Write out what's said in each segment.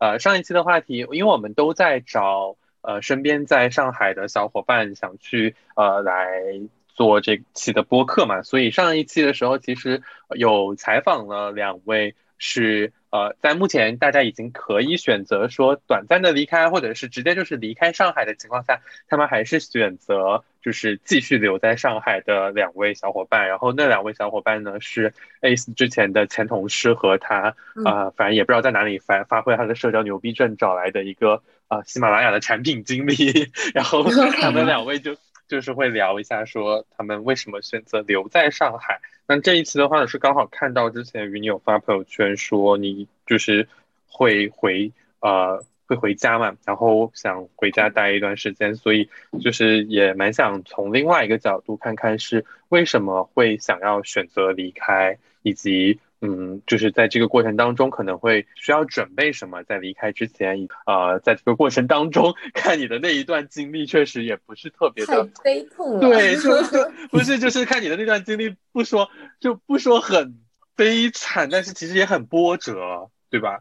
呃上一期的话题，因为我们都在找呃身边在上海的小伙伴想去呃来做这期的播客嘛，所以上一期的时候其实有采访了两位是。呃，在目前大家已经可以选择说短暂的离开，或者是直接就是离开上海的情况下，他们还是选择就是继续留在上海的两位小伙伴。然后那两位小伙伴呢是 Ace 之前的前同事和他啊，反正也不知道在哪里发发挥他的社交牛逼症找来的一个啊喜马拉雅的产品经理。然后 他们两位就就是会聊一下说他们为什么选择留在上海。那这一期的话呢，是刚好看到之前与你有发朋友圈说你就是会回呃会回家嘛，然后想回家待一段时间，所以就是也蛮想从另外一个角度看看是为什么会想要选择离开，以及。嗯，就是在这个过程当中，可能会需要准备什么，在离开之前，呃，在这个过程当中，看你的那一段经历，确实也不是特别的悲痛了。对，就 就不是，就是看你的那段经历，不说就不说很悲惨，但是其实也很波折，对吧？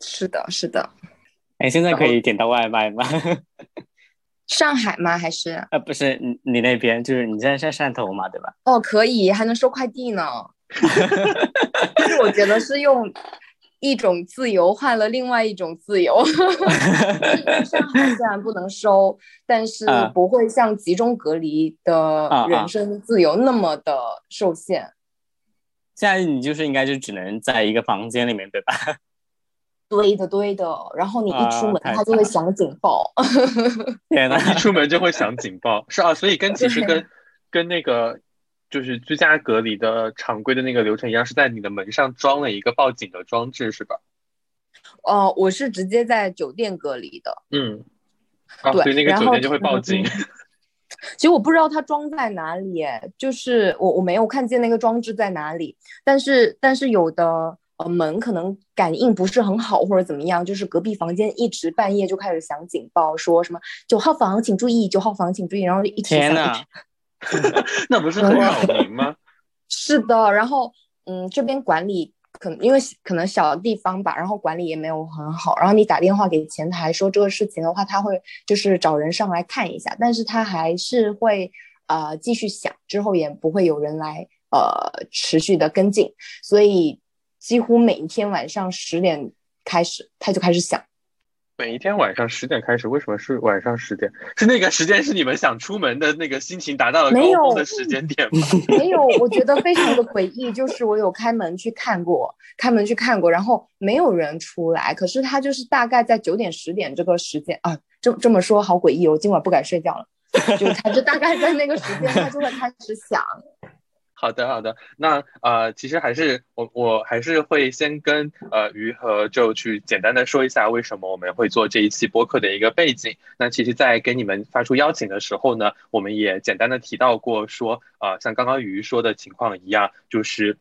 是的，是的。哎，现在可以点到外卖吗？上海吗？还是？呃，不是，你你那边就是你现在在汕头嘛，对吧？哦，可以，还能收快递呢。就是我觉得是用一种自由换了另外一种自由。上海虽然不能收，但是不会像集中隔离的人身自由那么的受限。现在你就是应该就只能在一个房间里面，对吧？对的，对的。然后你一出门，他就会响警报。天呐，一出门就会响警报，是啊。所以跟其实跟跟那个。就是居家隔离的常规的那个流程一样，是在你的门上装了一个报警的装置，是吧？哦，我是直接在酒店隔离的。嗯，对，所以那个酒店就会报警。其实我不知道它装在哪里，就是我我没有看见那个装置在哪里。但是但是有的呃门可能感应不是很好或者怎么样，就是隔壁房间一直半夜就开始响警报，说什么九号房请注意，九号房请注意，然后一直响。那不是很扰民吗？是的，然后嗯，这边管理可能因为可能小地方吧，然后管理也没有很好。然后你打电话给前台说这个事情的话，他会就是找人上来看一下，但是他还是会呃继续响，之后也不会有人来呃持续的跟进，所以几乎每一天晚上十点开始，他就开始响。每一天晚上十点开始，为什么是晚上十点？是那个时间是你们想出门的那个心情达到了高峰的时间点吗？没有，我觉得非常的诡异。就是我有开门去看过，开门去看过，然后没有人出来。可是他就是大概在九点十点这个时间啊，这这么说好诡异，我今晚不敢睡觉了。就他就大概在那个时间，他就会开始响。好的，好的。那呃，其实还是我，我还是会先跟呃于和就去简单的说一下为什么我们会做这一期播客的一个背景。那其实，在给你们发出邀请的时候呢，我们也简单的提到过，说呃，像刚刚于说的情况一样，就是。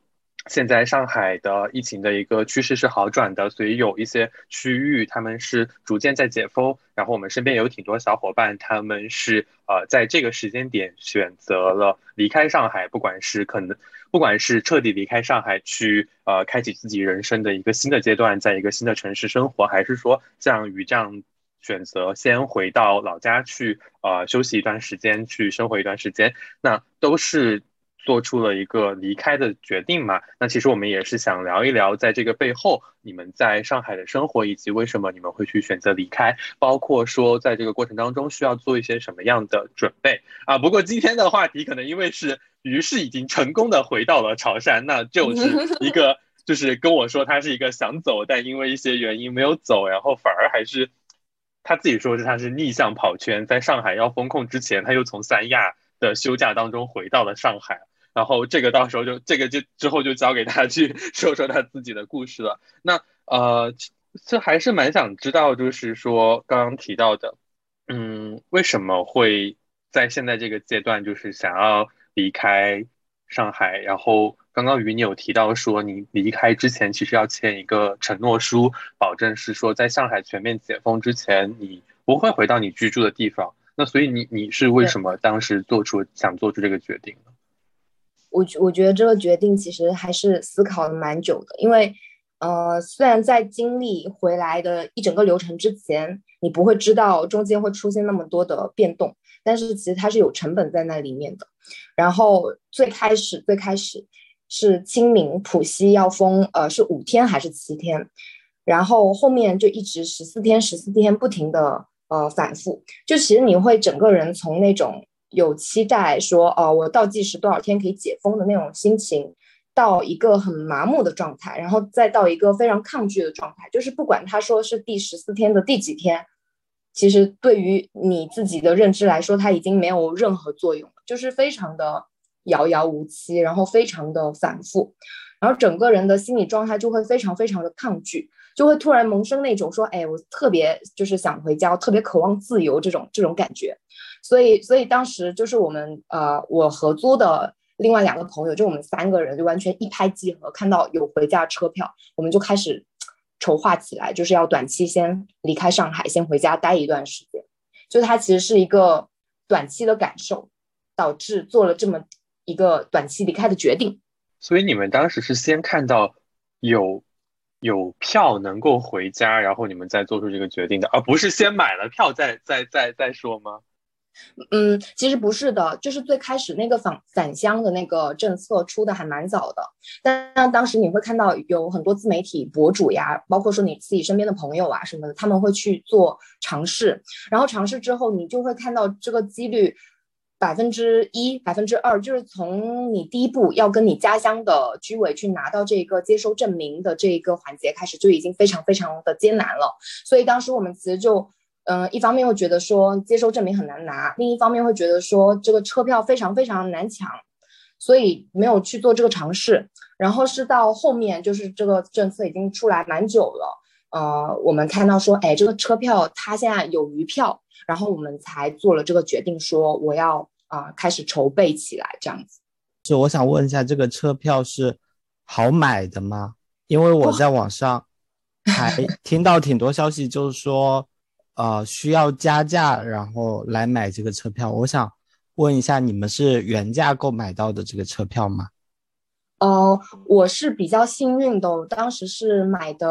现在上海的疫情的一个趋势是好转的，所以有一些区域他们是逐渐在解封。然后我们身边有挺多小伙伴，他们是呃在这个时间点选择了离开上海，不管是可能，不管是彻底离开上海去呃开启自己人生的一个新的阶段，在一个新的城市生活，还是说像于这样选择先回到老家去呃休息一段时间，去生活一段时间，那都是。做出了一个离开的决定嘛？那其实我们也是想聊一聊，在这个背后，你们在上海的生活，以及为什么你们会去选择离开，包括说在这个过程当中需要做一些什么样的准备啊。不过今天的话题可能因为是于是已经成功的回到了潮汕，那就是 一个就是跟我说他是一个想走，但因为一些原因没有走，然后反而还是他自己说是他是逆向跑圈，在上海要封控之前，他又从三亚的休假当中回到了上海。然后这个到时候就这个就之后就交给他去 说说他自己的故事了。那呃，这还是蛮想知道，就是说刚刚提到的，嗯，为什么会在现在这个阶段就是想要离开上海？然后刚刚与你有提到说，你离开之前其实要签一个承诺书，保证是说在上海全面解封之前，你不会回到你居住的地方。那所以你你是为什么当时做出想做出这个决定呢？我我觉得这个决定其实还是思考了蛮久的，因为，呃，虽然在经历回来的一整个流程之前，你不会知道中间会出现那么多的变动，但是其实它是有成本在那里面的。然后最开始最开始是清明浦西要封，呃，是五天还是七天？然后后面就一直十四天十四天不停的呃反复，就其实你会整个人从那种有期待说哦我倒计时多少天可以解封的那种心情。到一个很麻木的状态，然后再到一个非常抗拒的状态，就是不管他说是第十四天的第几天，其实对于你自己的认知来说，它已经没有任何作用了，就是非常的遥遥无期，然后非常的反复，然后整个人的心理状态就会非常非常的抗拒，就会突然萌生那种说，哎，我特别就是想回家，特别渴望自由这种这种感觉，所以所以当时就是我们呃我合租的。另外两个朋友，就我们三个人，就完全一拍即合，看到有回家车票，我们就开始筹划起来，就是要短期先离开上海，先回家待一段时间。就它其实是一个短期的感受，导致做了这么一个短期离开的决定。所以你们当时是先看到有有票能够回家，然后你们再做出这个决定的，而不是先买了票再再再再说吗？嗯，其实不是的，就是最开始那个返返乡的那个政策出的还蛮早的，但当时你会看到有很多自媒体博主呀，包括说你自己身边的朋友啊什么的，他们会去做尝试，然后尝试之后，你就会看到这个几率百分之一、百分之二，就是从你第一步要跟你家乡的居委去拿到这个接收证明的这一个环节开始，就已经非常非常的艰难了，所以当时我们其实就。嗯，一方面会觉得说接收证明很难拿，另一方面会觉得说这个车票非常非常难抢，所以没有去做这个尝试。然后是到后面，就是这个政策已经出来蛮久了，呃，我们看到说，哎，这个车票它现在有余票，然后我们才做了这个决定，说我要啊开始筹备起来这样子。就我想问一下，这个车票是好买的吗？因为我在网上还 听到挺多消息，就是说。呃，需要加价然后来买这个车票。我想问一下，你们是原价购买到的这个车票吗？哦，我是比较幸运的，我当时是买的。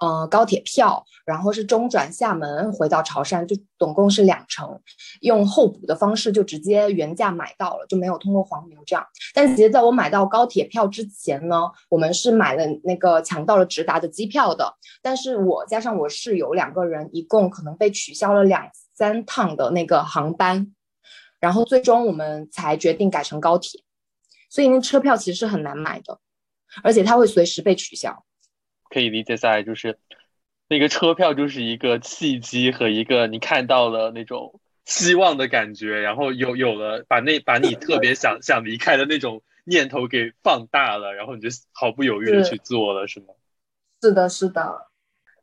呃，高铁票，然后是中转厦门回到潮汕，就总共是两程，用候补的方式就直接原价买到了，就没有通过黄牛这样。但其实在我买到高铁票之前呢，我们是买了那个抢到了直达的机票的，但是我加上我室友两个人，一共可能被取消了两三趟的那个航班，然后最终我们才决定改成高铁。所以那车票其实是很难买的，而且它会随时被取消。可以理解下来就是那个车票就是一个契机和一个你看到了那种希望的感觉，然后有有了把那把你特别想想离开的那种念头给放大了，然后你就毫不犹豫的去做了，是吗？是的，是的。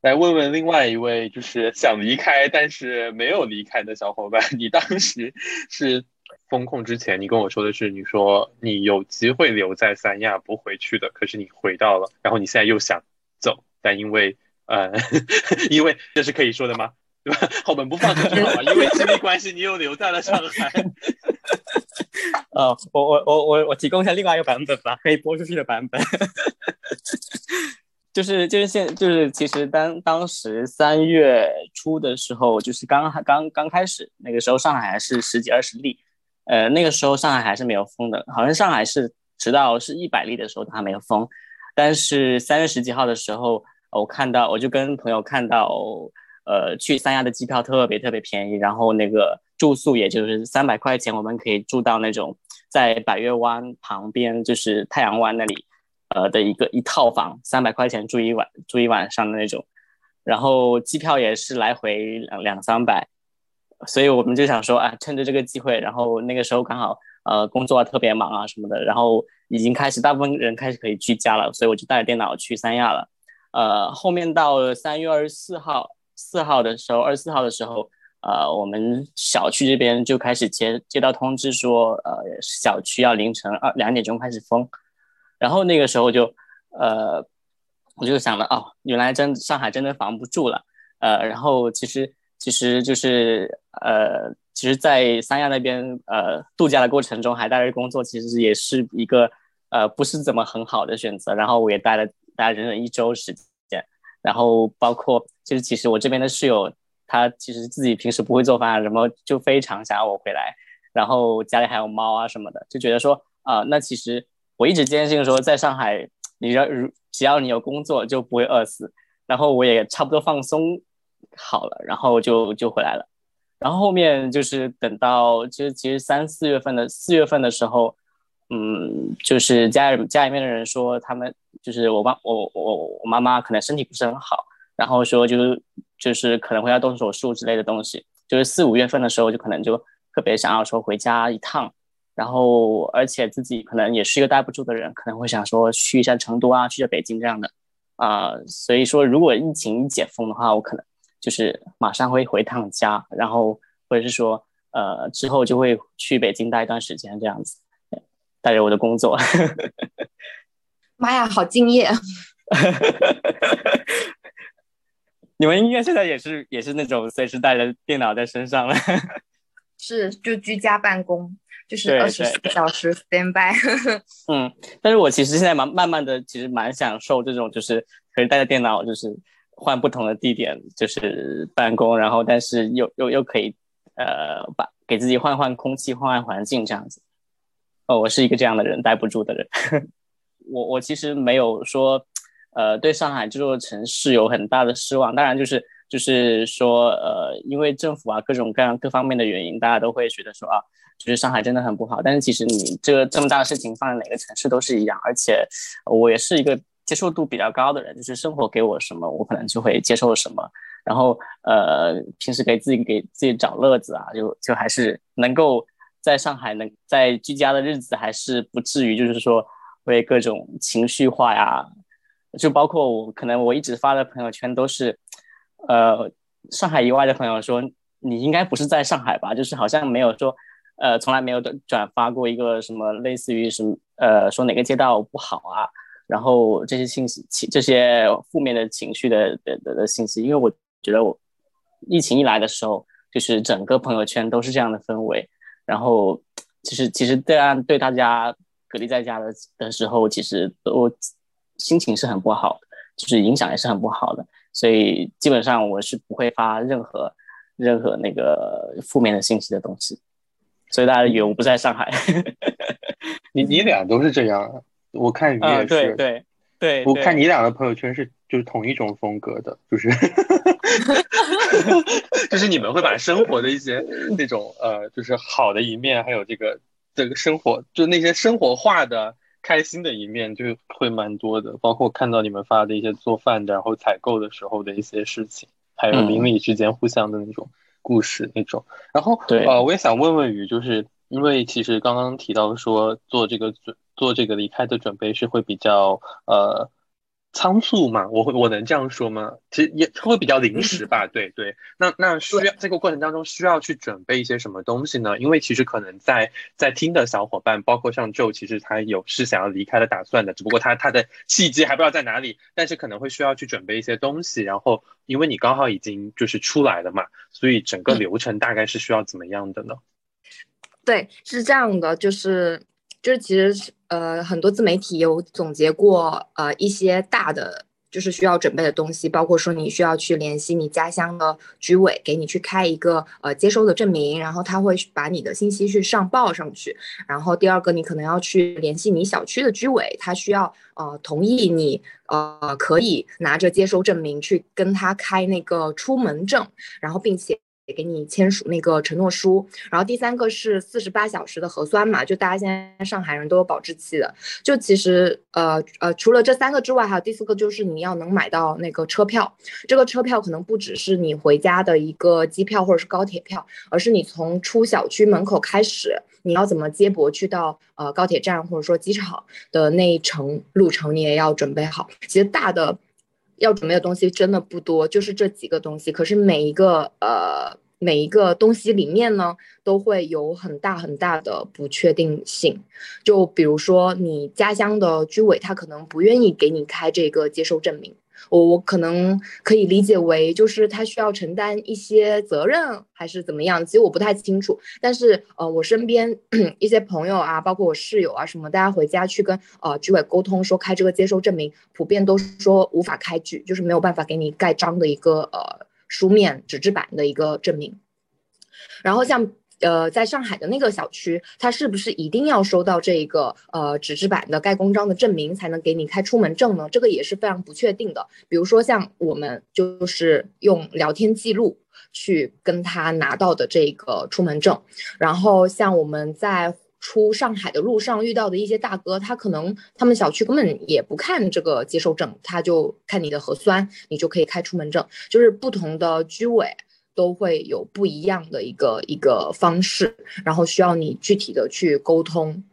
来问问另外一位就是想离开但是没有离开的小伙伴，你当时是风控之前，你跟我说的是，你说你有机会留在三亚不回去的，可是你回到了，然后你现在又想。走，但因为呃，因为这是可以说的吗？对吧？后门不放出去好吗？因为亲密关系，你又留在了上海。呃，我我我我我提供一下另外一个版本吧，可以播出去的版本。就是就是现就是其实当当时三月初的时候，就是刚刚刚开始那个时候，上海还是十几二十例，呃，那个时候上海还是没有封的，好像上海是直到是一百例的时候它没有封。但是三月十几号的时候，我看到，我就跟朋友看到，呃，去三亚的机票特别特别便宜，然后那个住宿也就是三百块钱，我们可以住到那种在百月湾旁边，就是太阳湾那里，呃的一个一套房，三百块钱住一晚住一晚上的那种，然后机票也是来回两两三百，所以我们就想说，啊，趁着这个机会，然后那个时候刚好。呃，工作特别忙啊什么的，然后已经开始，大部分人开始可以居家了，所以我就带着电脑去三亚了。呃，后面到三月二十四号，四号的时候，二十四号的时候，呃，我们小区这边就开始接接到通知说，呃，小区要凌晨二两点钟开始封，然后那个时候就，呃，我就想了，哦，原来真上海真的防不住了，呃，然后其实其实就是呃。其实，在三亚那边，呃，度假的过程中还待着工作，其实也是一个，呃，不是怎么很好的选择。然后我也待了大概整整一周时间。然后包括就是其实我这边的室友，他其实自己平时不会做饭什么，就非常想要我回来。然后家里还有猫啊什么的，就觉得说啊，那其实我一直坚信说，在上海，你要如只要你有工作就不会饿死。然后我也差不多放松好了，然后就就回来了。然后后面就是等到其实其实三四月份的四月份的时候，嗯，就是家里家里面的人说他们就是我妈我我我妈妈可能身体不是很好，然后说就是就是可能会要动手术之类的东西。就是四五月份的时候就可能就。特别想要说回家一趟，然后而且自己可能也是一个待不住的人，可能会想说去一下成都啊，去一下北京这样的啊。所以说，如果疫情一解封的话，我可能就是马上会回趟家，然后或者是说呃之后就会去北京待一段时间这样子，带着我的工作。妈呀，好敬业！你们应该现在也是也是那种随时带着电脑在身上了。是，就居家办公，就是二十四小时 stand by。嗯，但是我其实现在蛮慢慢的，其实蛮享受这种，就是可以带着电脑，就是换不同的地点，就是办公，然后但是又又又可以，呃，把给自己换换空气，换换环境这样子。哦，我是一个这样的人，待不住的人。我我其实没有说，呃，对上海这座城市有很大的失望，当然就是。就是说，呃，因为政府啊，各种各样各方面的原因，大家都会觉得说啊，就是上海真的很不好。但是其实你这这么大的事情放在哪个城市都是一样。而且我也是一个接受度比较高的人，就是生活给我什么，我可能就会接受什么。然后呃，平时给自己给自己找乐子啊，就就还是能够在上海能在居家的日子，还是不至于就是说为各种情绪化呀。就包括我可能我一直发的朋友圈都是。呃，上海以外的朋友说，你应该不是在上海吧？就是好像没有说，呃，从来没有转发过一个什么类似于什么，呃，说哪个街道不好啊，然后这些信息、这些负面的情绪的的的的信息。因为我觉得我疫情一来的时候，就是整个朋友圈都是这样的氛围，然后其实其实这样对大家隔离在家的的时候，其实都心情是很不好的，就是影响也是很不好的。所以基本上我是不会发任何任何那个负面的信息的东西，所以大家以为我不在上海。你你俩都是这样，我看你也是。对对对，我看你俩的朋友圈是就是同一种风格的，就是 就是你们会把生活的一些那种呃，就是好的一面，还有这个这个生活，就那些生活化的。开心的一面就会蛮多的，包括看到你们发的一些做饭的，然后采购的时候的一些事情，还有邻里之间互相的那种故事那种。然后，呃，我也想问问雨，就是因为其实刚刚提到说做这个准做这个离开的准备是会比较呃。仓促嘛，我会我能这样说吗？其实也会比较临时吧。对对，那那需要这个过程当中需要去准备一些什么东西呢？因为其实可能在在听的小伙伴，包括像 Joe，其实他有是想要离开的打算的，只不过他他的契机还不知道在哪里，但是可能会需要去准备一些东西。然后因为你刚好已经就是出来了嘛，所以整个流程大概是需要怎么样的呢？对，是这样的，就是就是其实。呃，很多自媒体有总结过，呃，一些大的就是需要准备的东西，包括说你需要去联系你家乡的居委，给你去开一个呃接收的证明，然后他会把你的信息去上报上去。然后第二个，你可能要去联系你小区的居委，他需要呃同意你呃可以拿着接收证明去跟他开那个出门证，然后并且。也给你签署那个承诺书，然后第三个是四十八小时的核酸嘛，就大家现在上海人都有保质期的，就其实呃呃除了这三个之外，还有第四个就是你要能买到那个车票，这个车票可能不只是你回家的一个机票或者是高铁票，而是你从出小区门口开始，你要怎么接驳去到呃高铁站或者说机场的那一程路程，你也要准备好。其实大的。要准备的东西真的不多，就是这几个东西。可是每一个呃每一个东西里面呢，都会有很大很大的不确定性。就比如说你家乡的居委，他可能不愿意给你开这个接收证明，我我可能可以理解为就是他需要承担一些责任，还是怎么样？其实我不太清楚。但是呃，我身边 一些朋友啊，包括我室友啊什么，大家回家去跟呃居委沟通说开这个接收证明，普遍都说无法开具，就是没有办法给你盖章的一个呃书面纸质版的一个证明。然后像。呃，在上海的那个小区，他是不是一定要收到这个呃纸质版的盖公章的证明才能给你开出门证呢？这个也是非常不确定的。比如说像我们就是用聊天记录去跟他拿到的这个出门证，然后像我们在出上海的路上遇到的一些大哥，他可能他们小区根本也不看这个接收证，他就看你的核酸，你就可以开出门证。就是不同的居委。都会有不一样的一个一个方式，然后需要你具体的去沟通。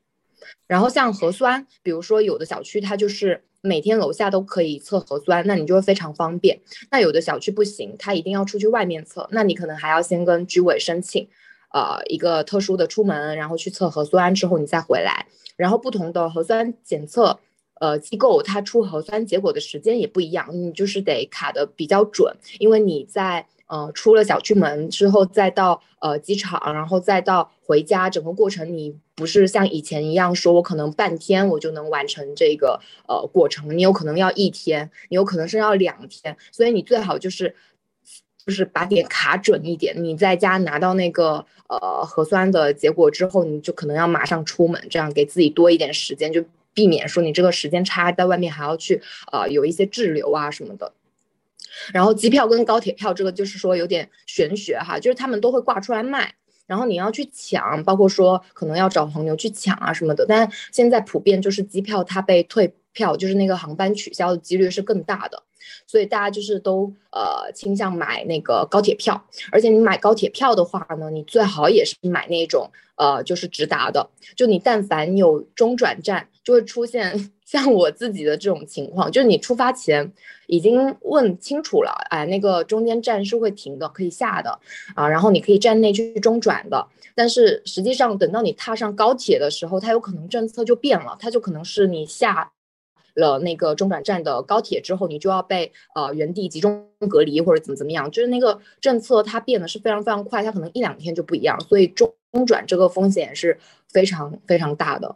然后像核酸，比如说有的小区它就是每天楼下都可以测核酸，那你就会非常方便。那有的小区不行，它一定要出去外面测，那你可能还要先跟居委申请，呃，一个特殊的出门，然后去测核酸之后你再回来。然后不同的核酸检测，呃，机构它出核酸结果的时间也不一样，你就是得卡的比较准，因为你在。呃，出了小区门之后，再到呃机场，然后再到回家，整个过程你不是像以前一样，说我可能半天我就能完成这个呃过程，你有可能要一天，你有可能是要两天，所以你最好就是就是把点卡准一点，你在家拿到那个呃核酸的结果之后，你就可能要马上出门，这样给自己多一点时间，就避免说你这个时间差在外面还要去呃有一些滞留啊什么的。然后机票跟高铁票这个就是说有点玄学哈，就是他们都会挂出来卖，然后你要去抢，包括说可能要找黄牛去抢啊什么的。但现在普遍就是机票它被退票，就是那个航班取消的几率是更大的，所以大家就是都呃倾向买那个高铁票。而且你买高铁票的话呢，你最好也是买那种呃就是直达的，就你但凡有中转站，就会出现。像我自己的这种情况，就是你出发前已经问清楚了，哎，那个中间站是会停的，可以下的啊，然后你可以站内去中转的。但是实际上，等到你踏上高铁的时候，它有可能政策就变了，它就可能是你下了那个中转站的高铁之后，你就要被呃原地集中隔离或者怎么怎么样，就是那个政策它变得是非常非常快，它可能一两天就不一样，所以中中转这个风险是非常非常大的。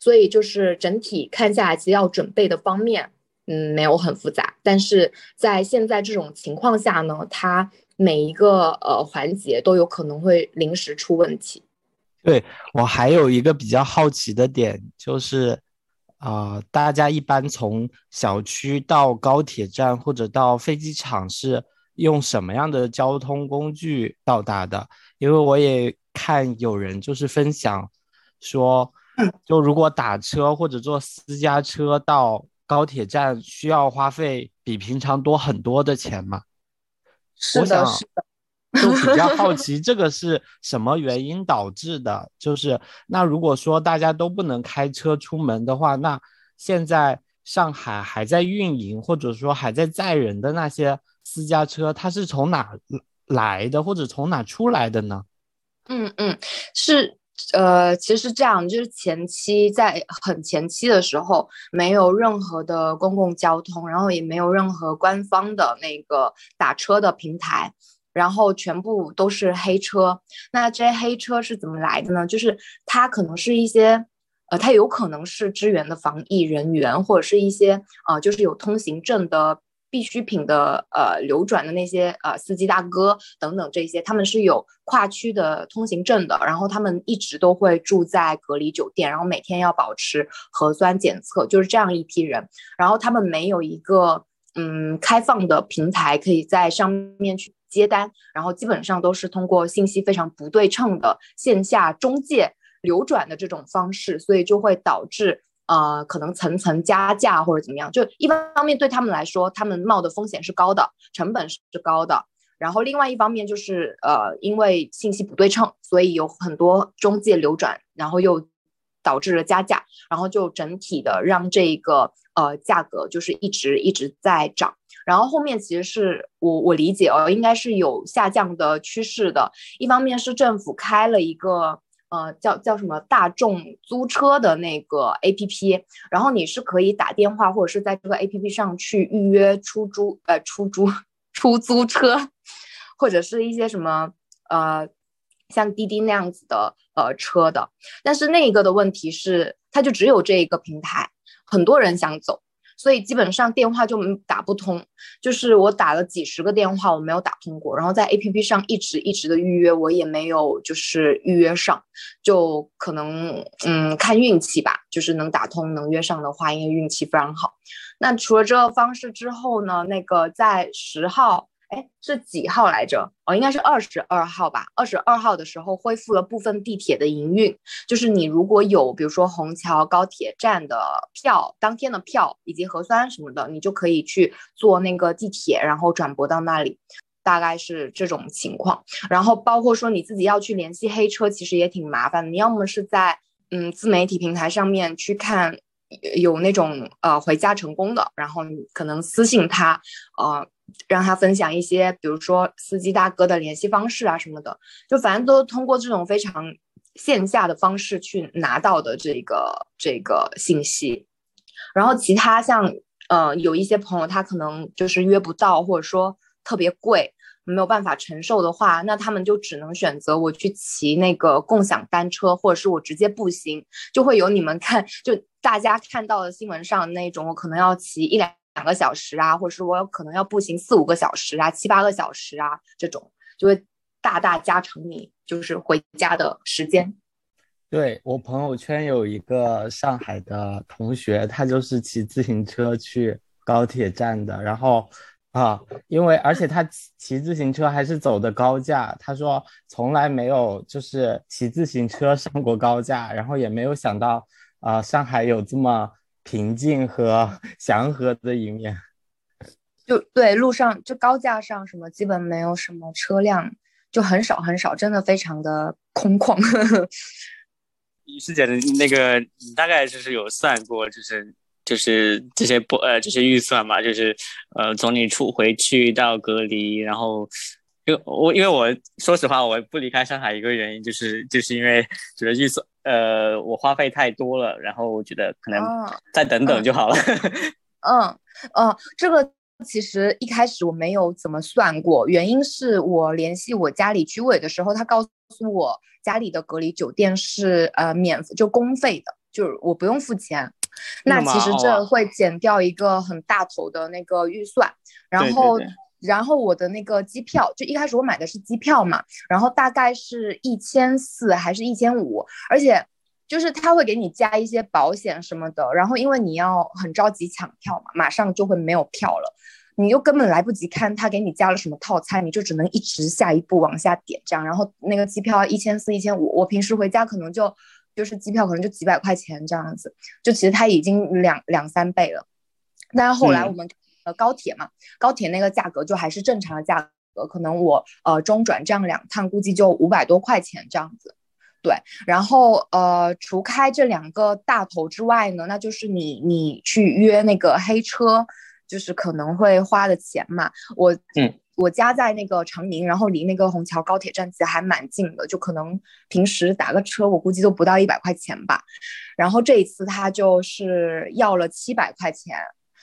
所以就是整体看下来，其实要准备的方面，嗯，没有很复杂。但是在现在这种情况下呢，它每一个呃环节都有可能会临时出问题。对我还有一个比较好奇的点，就是啊，大家一般从小区到高铁站或者到飞机场是用什么样的交通工具到达的？因为我也看有人就是分享说。就如果打车或者坐私家车到高铁站，需要花费比平常多很多的钱嘛？是的，是的。就比较好 奇这个是什么原因导致的？就是那如果说大家都不能开车出门的话，那现在上海还在运营或者说还在载人的那些私家车，它是从哪来的或者从哪出来的呢？嗯嗯，是。呃，其实这样就是前期在很前期的时候，没有任何的公共交通，然后也没有任何官方的那个打车的平台，然后全部都是黑车。那这些黑车是怎么来的呢？就是它可能是一些，呃，它有可能是支援的防疫人员，或者是一些呃，就是有通行证的。必需品的呃流转的那些呃司机大哥等等这些，他们是有跨区的通行证的，然后他们一直都会住在隔离酒店，然后每天要保持核酸检测，就是这样一批人。然后他们没有一个嗯开放的平台可以在上面去接单，然后基本上都是通过信息非常不对称的线下中介流转的这种方式，所以就会导致。呃，可能层层加价或者怎么样，就一方面对他们来说，他们冒的风险是高的，成本是高的。然后另外一方面就是，呃，因为信息不对称，所以有很多中介流转，然后又导致了加价，然后就整体的让这个呃价格就是一直一直在涨。然后后面其实是我我理解哦，应该是有下降的趋势的。一方面是政府开了一个。呃叫叫什么大众租车的那个 A P P，然后你是可以打电话或者是在这个 A P P 上去预约出租呃出租出租车，或者是一些什么呃像滴滴那样子的呃车的，但是那一个的问题是它就只有这一个平台，很多人想走。所以基本上电话就打不通，就是我打了几十个电话，我没有打通过。然后在 A P P 上一直一直的预约，我也没有就是预约上，就可能嗯看运气吧，就是能打通能约上的话，因为运气非常好。那除了这个方式之后呢，那个在十号。哎，是几号来着？哦，应该是二十二号吧。二十二号的时候恢复了部分地铁的营运，就是你如果有比如说虹桥高铁站的票，当天的票以及核酸什么的，你就可以去坐那个地铁，然后转驳到那里，大概是这种情况。然后包括说你自己要去联系黑车，其实也挺麻烦。你要么是在嗯自媒体平台上面去看有那种呃回家成功的，然后你可能私信他，呃。让他分享一些，比如说司机大哥的联系方式啊什么的，就反正都通过这种非常线下的方式去拿到的这个这个信息。然后其他像呃有一些朋友他可能就是约不到，或者说特别贵没有办法承受的话，那他们就只能选择我去骑那个共享单车，或者是我直接步行，就会有你们看就大家看到的新闻上那种，我可能要骑一两。两个小时啊，或者是我可能要步行四五个小时啊，七八个小时啊，这种就会大大加成你就是回家的时间。对我朋友圈有一个上海的同学，他就是骑自行车去高铁站的，然后啊，因为而且他骑骑自行车还是走的高架，他说从来没有就是骑自行车上过高架，然后也没有想到啊，上海有这么。平静和 祥和的一面，就对路上就高架上什么基本没有什么车辆，就很少很少，真的非常的空旷。李师姐的那个，你大概就是有算过，就是就是这些不呃这些预算嘛，就是呃从你出回去到隔离，然后就我因为我说实话我不离开上海一个原因就是就是因为觉得预算。呃，我花费太多了，然后我觉得可能再等等就好了。嗯嗯，这个其实一开始我没有怎么算过，原因是我联系我家里居委的时候，他告诉我家里的隔离酒店是呃免就公费的，就是我不用付钱。那其实这会减掉一个很大头的那个预算，然后。然后我的那个机票，就一开始我买的是机票嘛，然后大概是一千四还是一千五，而且就是他会给你加一些保险什么的，然后因为你要很着急抢票嘛，马上就会没有票了，你又根本来不及看他给你加了什么套餐，你就只能一直下一步往下点这样，然后那个机票一千四一千五，我平时回家可能就就是机票可能就几百块钱这样子，就其实它已经两两三倍了，但是后来我们。呃，高铁嘛，高铁那个价格就还是正常的价格，可能我呃中转这样两趟，估计就五百多块钱这样子。对，然后呃，除开这两个大头之外呢，那就是你你去约那个黑车，就是可能会花的钱嘛。我嗯，我家在那个长宁，然后离那个虹桥高铁站其实还蛮近的，就可能平时打个车，我估计都不到一百块钱吧。然后这一次他就是要了七百块钱。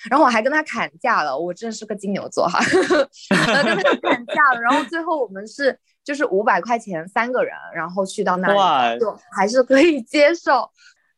然后我还跟他砍价了，我真是个金牛座哈，跟他砍价了。然后最后我们是就是五百块钱三个人，然后去到那里，就还是可以接受。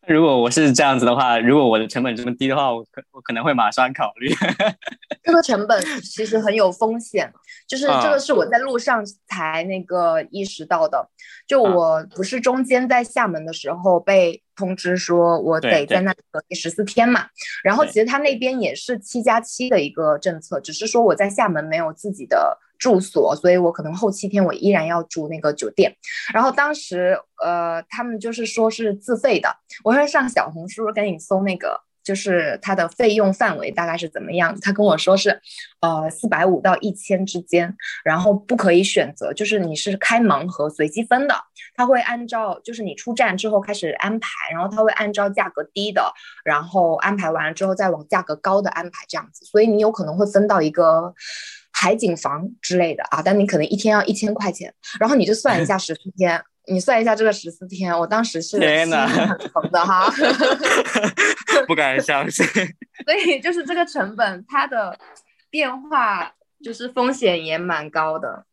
如果我是这样子的话，如果我的成本这么低的话，我可我可能会马上考虑。这个成本其实很有风险，就是这个是我在路上才那个意识到的。就我不是中间在厦门的时候被通知说我得在那隔离十四天嘛，然后其实他那边也是七加七的一个政策，只是说我在厦门没有自己的。住所，所以我可能后七天我依然要住那个酒店。然后当时，呃，他们就是说是自费的。我会上小红书赶紧搜那个，就是它的费用范围大概是怎么样。他跟我说是，呃，四百五到一千之间，然后不可以选择，就是你是开盲盒随机分的。他会按照就是你出站之后开始安排，然后他会按照价格低的，然后安排完了之后再往价格高的安排这样子。所以你有可能会分到一个。海景房之类的啊，但你可能一天要一千块钱，然后你就算一下十四天，你算一下这个十四天，我当时是天哪心很疼的哈。不敢相信。所以就是这个成本，它的变化就是风险也蛮高的。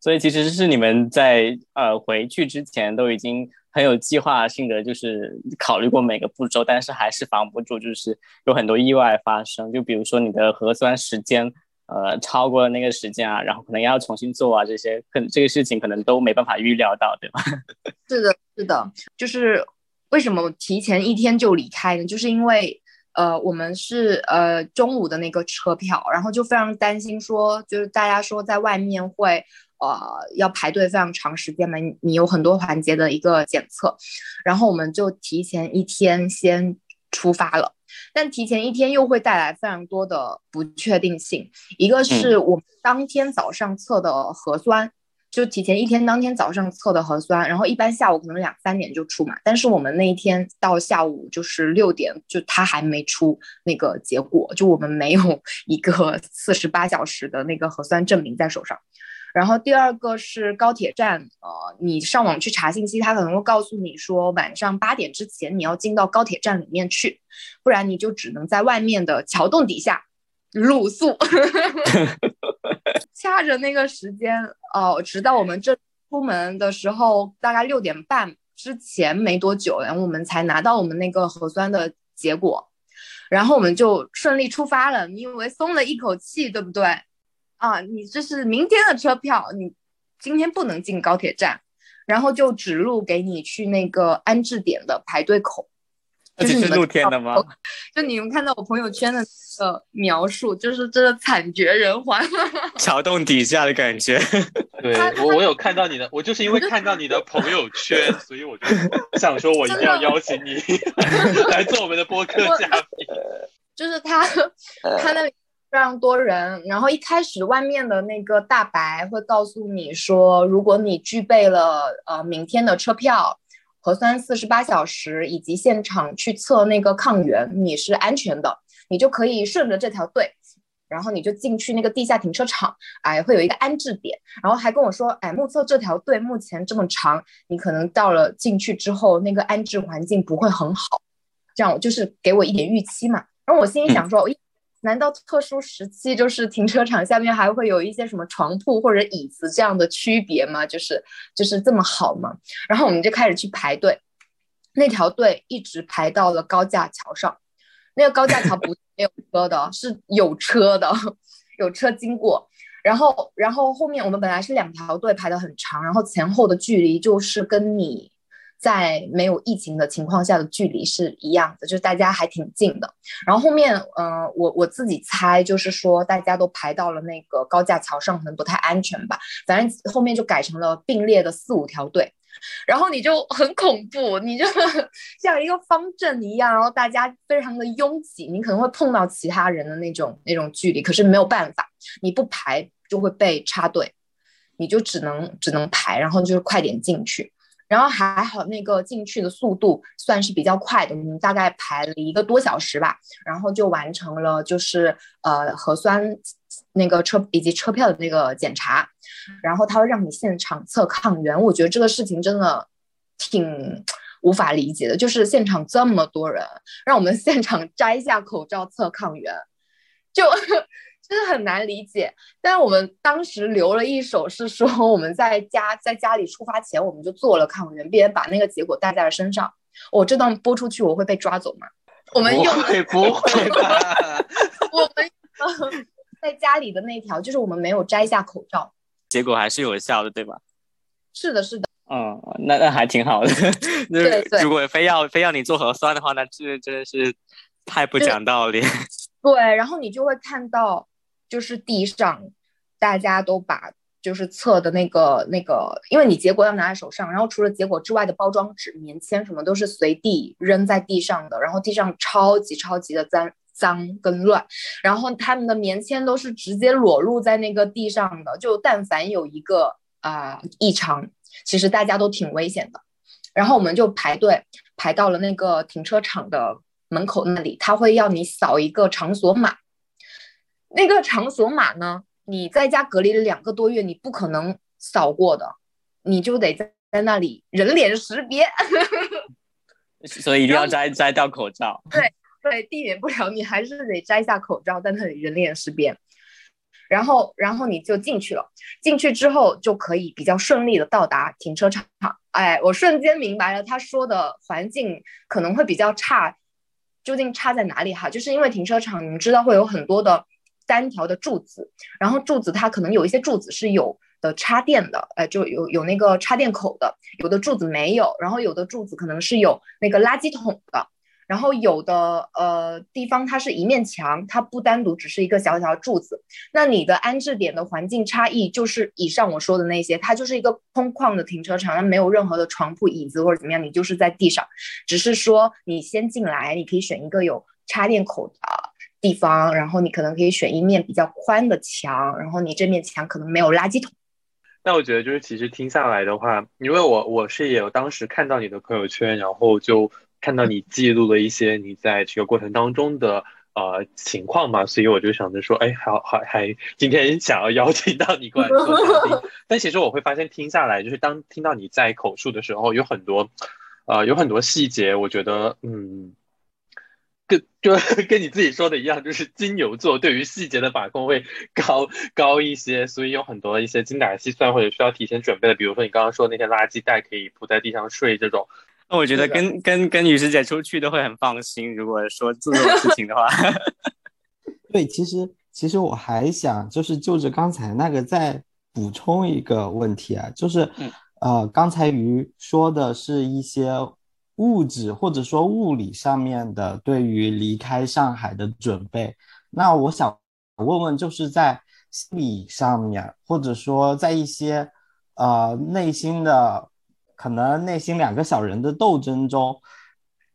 所以其实是你们在呃回去之前都已经很有计划性的，就是考虑过每个步骤，但是还是防不住，就是有很多意外发生。就比如说你的核酸时间呃超过了那个时间啊，然后可能要重新做啊，这些可这个事情可能都没办法预料到，对吧？是的，是的，就是为什么提前一天就离开呢？就是因为呃，我们是呃中午的那个车票，然后就非常担心说，就是大家说在外面会呃要排队非常长时间嘛，你你有很多环节的一个检测，然后我们就提前一天先出发了。但提前一天又会带来非常多的不确定性，一个是我们当天早上测的核酸。就提前一天当天早上测的核酸，然后一般下午可能两三点就出嘛，但是我们那一天到下午就是六点，就他还没出那个结果，就我们没有一个四十八小时的那个核酸证明在手上。然后第二个是高铁站，呃，你上网去查信息，他可能会告诉你说晚上八点之前你要进到高铁站里面去，不然你就只能在外面的桥洞底下露宿。掐着那个时间，哦，直到我们这出门的时候，大概六点半之前没多久，然后我们才拿到我们那个核酸的结果，然后我们就顺利出发了。你以为松了一口气，对不对？啊，你这是明天的车票，你今天不能进高铁站，然后就指路给你去那个安置点的排队口。这是露天的吗？就你们看到我朋友圈的呃描述，就是真的惨绝人寰，桥洞底下的感觉。对我，我有看到你的，我就是因为看到你的朋友圈，所以我就想说，我一定要邀请你 来做我们的播客嘉宾。就是他，他那里非常多人，然后一开始外面的那个大白会告诉你说，如果你具备了呃明天的车票。核酸四十八小时以及现场去测那个抗原，你是安全的，你就可以顺着这条队，然后你就进去那个地下停车场，哎，会有一个安置点，然后还跟我说，哎，目测这条队目前这么长，你可能到了进去之后，那个安置环境不会很好，这样就是给我一点预期嘛。然后我心里想说，难道特殊时期就是停车场下面还会有一些什么床铺或者椅子这样的区别吗？就是就是这么好吗？然后我们就开始去排队，那条队一直排到了高架桥上。那个高架桥不是没有车的，是有车的，有车经过。然后然后后面我们本来是两条队排的很长，然后前后的距离就是跟你。在没有疫情的情况下的距离是一样的，就是大家还挺近的。然后后面，嗯，我我自己猜，就是说大家都排到了那个高架桥上，可能不太安全吧。反正后面就改成了并列的四五条队，然后你就很恐怖，你就 像一个方阵一样，然后大家非常的拥挤，你可能会碰到其他人的那种那种距离，可是没有办法，你不排就会被插队，你就只能只能排，然后就是快点进去。然后还好，那个进去的速度算是比较快的，我们大概排了一个多小时吧，然后就完成了就是呃核酸那个车以及车票的那个检查，然后他会让你现场测抗原，我觉得这个事情真的挺无法理解的，就是现场这么多人，让我们现场摘下口罩测抗原，就。真的很难理解，但是我们当时留了一手，是说我们在家在家里出发前，我们就做了抗原，并且把那个结果带在了身上。我这段播出去，我会被抓走吗？我们用不会不会吧？我们在家里的那条，就是我们没有摘下口罩，结果还是有效的，对吧？是的，是的。嗯，那那还挺好的。对对。如果非要非要你做核酸的话，那这真的是太不讲道理。对，然后你就会看到。就是地上，大家都把就是测的那个那个，因为你结果要拿在手上，然后除了结果之外的包装纸、棉签什么都是随地扔在地上的，然后地上超级超级的脏脏跟乱，然后他们的棉签都是直接裸露在那个地上的，就但凡有一个啊异常，其实大家都挺危险的。然后我们就排队排到了那个停车场的门口那里，他会要你扫一个场所码。那个场所码呢？你在家隔离了两个多月，你不可能扫过的，你就得在在那里人脸识别，所以一定要摘摘掉口罩。对对，避免不了你还是得摘下口罩，在那里人脸识别。然后，然后你就进去了。进去之后就可以比较顺利的到达停车场。哎，我瞬间明白了他说的环境可能会比较差，究竟差在哪里哈？就是因为停车场，你们知道会有很多的单条的柱子，然后柱子它可能有一些柱子是有的插电的，呃，就有有那个插电口的，有的柱子没有，然后有的柱子可能是有那个垃圾桶的。然后有的呃地方它是一面墙，它不单独只是一个小小的柱子。那你的安置点的环境差异就是以上我说的那些，它就是一个空旷的停车场，它没有任何的床铺、椅子或者怎么样，你就是在地上。只是说你先进来，你可以选一个有插电口的地方，然后你可能可以选一面比较宽的墙，然后你这面墙可能没有垃圾桶。那我觉得就是其实听下来的话，因为我我是也有当时看到你的朋友圈，然后就。看到你记录了一些你在这个过程当中的呃情况嘛，所以我就想着说，哎，好好还今天想要邀请到你过来做嘉宾。但其实我会发现听下来，就是当听到你在口述的时候，有很多呃有很多细节，我觉得嗯，跟 就跟你自己说的一样，就是金牛座对于细节的把控会高高一些，所以有很多一些精打细算或者需要提前准备的，比如说你刚刚说那些垃圾袋可以铺在地上睡这种。那我觉得跟跟跟女师姐出去都会很放心。如果说做这种事情的话，对，其实其实我还想就是就着刚才那个再补充一个问题啊，就是呃，刚才鱼说的是一些物质或者说物理上面的对于离开上海的准备。那我想问问，就是在心理上面，或者说在一些呃内心的。可能内心两个小人的斗争中，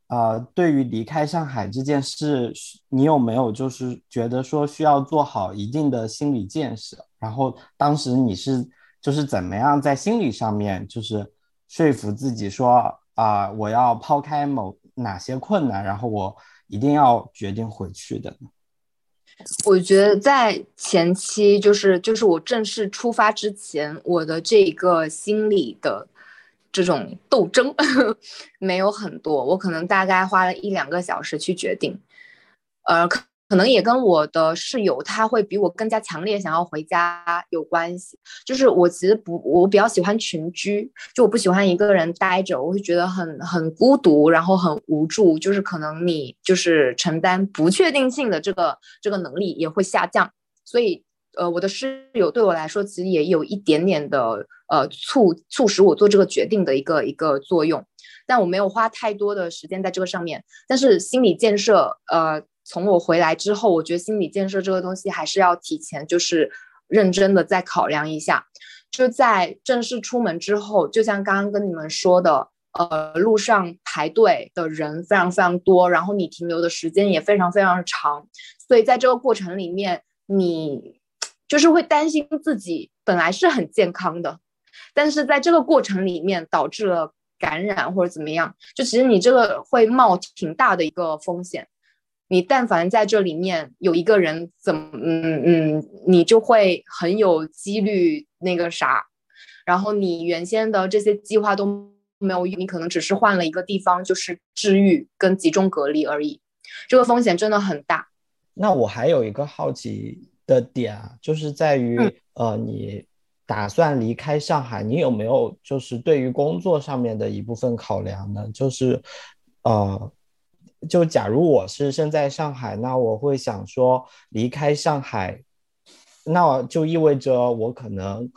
呃，对于离开上海这件事，你有没有就是觉得说需要做好一定的心理建设？然后当时你是就是怎么样在心理上面就是说服自己说啊，我要抛开某哪些困难，然后我一定要决定回去的？我觉得在前期就是就是我正式出发之前，我的这个心理的。这种斗争 没有很多，我可能大概花了一两个小时去决定，呃，可能也跟我的室友他会比我更加强烈想要回家有关系。就是我其实不，我比较喜欢群居，就我不喜欢一个人待着，我会觉得很很孤独，然后很无助。就是可能你就是承担不确定性的这个这个能力也会下降，所以。呃，我的室友对我来说，其实也有一点点的呃促促使我做这个决定的一个一个作用，但我没有花太多的时间在这个上面。但是心理建设，呃，从我回来之后，我觉得心理建设这个东西还是要提前就是认真的再考量一下。就在正式出门之后，就像刚刚跟你们说的，呃，路上排队的人非常非常多，然后你停留的时间也非常非常长，所以在这个过程里面，你。就是会担心自己本来是很健康的，但是在这个过程里面导致了感染或者怎么样，就其实你这个会冒挺大的一个风险。你但凡在这里面有一个人怎么，嗯嗯，你就会很有几率那个啥，然后你原先的这些计划都没有用，你可能只是换了一个地方，就是治愈跟集中隔离而已，这个风险真的很大。那我还有一个好奇。的点啊，就是在于，呃，你打算离开上海，你有没有就是对于工作上面的一部分考量呢？就是，呃，就假如我是身在上海，那我会想说离开上海，那就意味着我可能，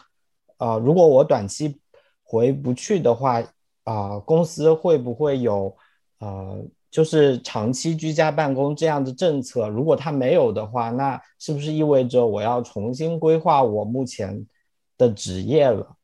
呃，如果我短期回不去的话，啊，公司会不会有，呃？就是长期居家办公这样的政策，如果它没有的话，那是不是意味着我要重新规划我目前的职业了？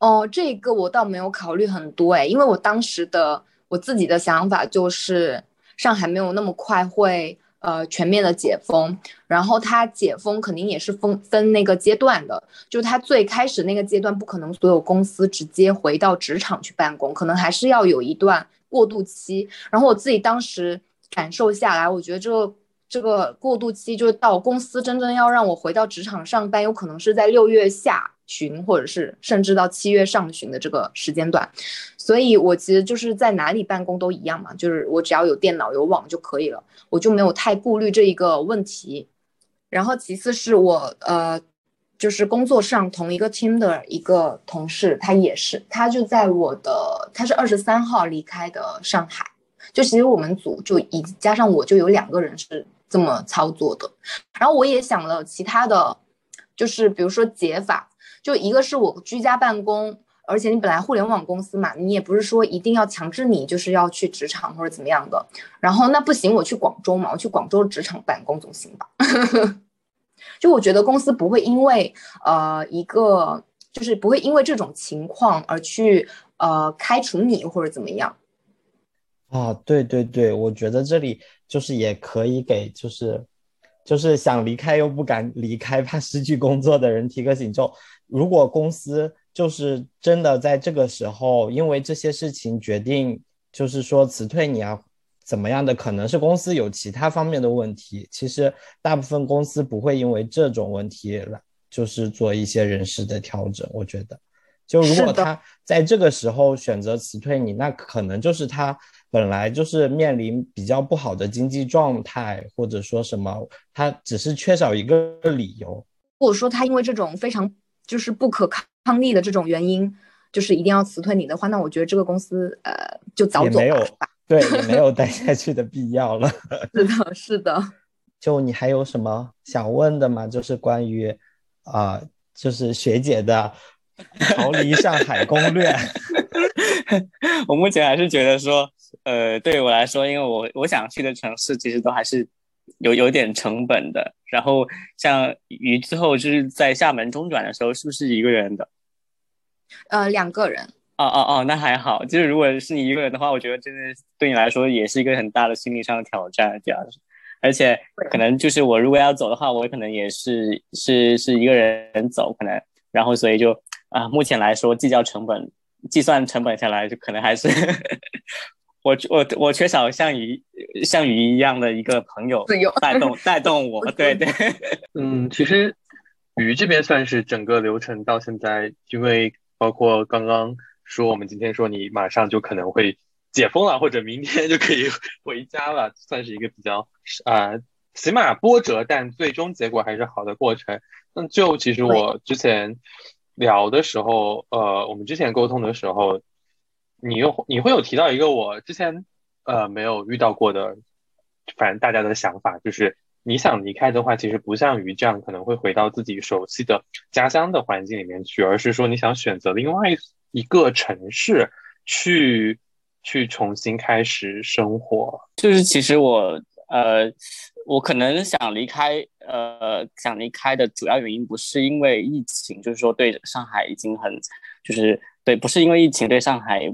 哦，这个我倒没有考虑很多哎，因为我当时的我自己的想法就是上海没有那么快会呃全面的解封，然后它解封肯定也是分分那个阶段的，就它最开始那个阶段不可能所有公司直接回到职场去办公，可能还是要有一段。过渡期，然后我自己当时感受下来，我觉得这个这个过渡期就是到公司真正要让我回到职场上班，有可能是在六月下旬，或者是甚至到七月上旬的这个时间段。所以我其实就是在哪里办公都一样嘛，就是我只要有电脑有网就可以了，我就没有太顾虑这一个问题。然后其次是我呃。就是工作上同一个 team 的一个同事，他也是，他就在我的，他是二十三号离开的上海。就其实我们组就一加上我就有两个人是这么操作的。然后我也想了其他的，就是比如说解法，就一个是我居家办公，而且你本来互联网公司嘛，你也不是说一定要强制你就是要去职场或者怎么样的。然后那不行，我去广州嘛，我去广州职场办公总行吧。就我觉得公司不会因为呃一个就是不会因为这种情况而去呃开除你或者怎么样。啊，对对对，我觉得这里就是也可以给就是就是想离开又不敢离开怕失去工作的人提个醒，就如果公司就是真的在这个时候因为这些事情决定就是说辞退你啊。怎么样的可能是公司有其他方面的问题？其实大部分公司不会因为这种问题来就是做一些人事的调整。我觉得，就如果他在这个时候选择辞退你，那可能就是他本来就是面临比较不好的经济状态，或者说什么，他只是缺少一个理由。或者说他因为这种非常就是不可抗力的这种原因，就是一定要辞退你的话，那我觉得这个公司呃就早走吧。对，也没有待下去的必要了。是的，是的。就你还有什么想问的吗？就是关于啊，就是学姐的 逃离上海攻略。我目前还是觉得说，呃，对于我来说，因为我我想去的城市其实都还是有有点成本的。然后像于之后就是在厦门中转的时候，是不是一个人的？呃，两个人。哦哦哦，那还好。就是如果是你一个人的话，我觉得真的对你来说也是一个很大的心理上的挑战，这样子。而且可能就是我如果要走的话，我可能也是是是一个人走，可能然后所以就啊，目前来说计较成本、计算成本下来，就可能还是我我我缺少像鱼像鱼一样的一个朋友带动带动我。对对，嗯，其实鱼这边算是整个流程到现在，因为包括刚刚。说我们今天说你马上就可能会解封了，或者明天就可以 回家了，算是一个比较啊，起码波折，但最终结果还是好的过程。那就其实我之前聊的时候，呃，我们之前沟通的时候，你又你会有提到一个我之前呃没有遇到过的，反正大家的想法就是你想离开的话，其实不像于这样可能会回到自己熟悉的家乡的环境里面去，而是说你想选择另外一。一个城市去去重新开始生活，就是其实我呃，我可能想离开呃，想离开的主要原因不是因为疫情，就是说对上海已经很就是对，不是因为疫情对上海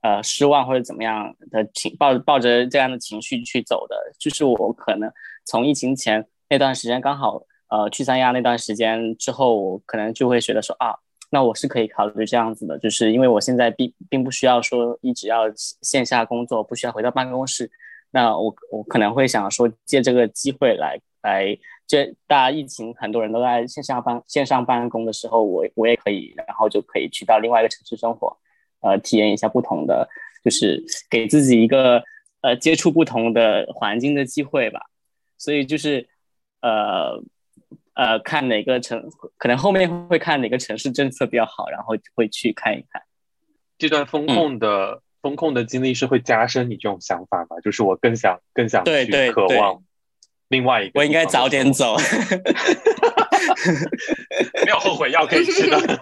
呃失望或者怎么样的情抱抱着这样的情绪去走的，就是我可能从疫情前那段时间刚好呃去三亚那段时间之后，我可能就会觉得说啊。那我是可以考虑这样子的，就是因为我现在并并不需要说一直要线下工作，不需要回到办公室。那我我可能会想说借这个机会来来，这大家疫情很多人都在线下办线上办公的时候，我我也可以，然后就可以去到另外一个城市生活，呃，体验一下不同的，就是给自己一个呃接触不同的环境的机会吧。所以就是呃。呃，看哪个城，可能后面会看哪个城市政策比较好，然后会去看一看。这段风控的风控的经历是会加深你这种想法吗？就是我更想更想去渴望另外一个。我应该早点走。没有后悔药可以吃的。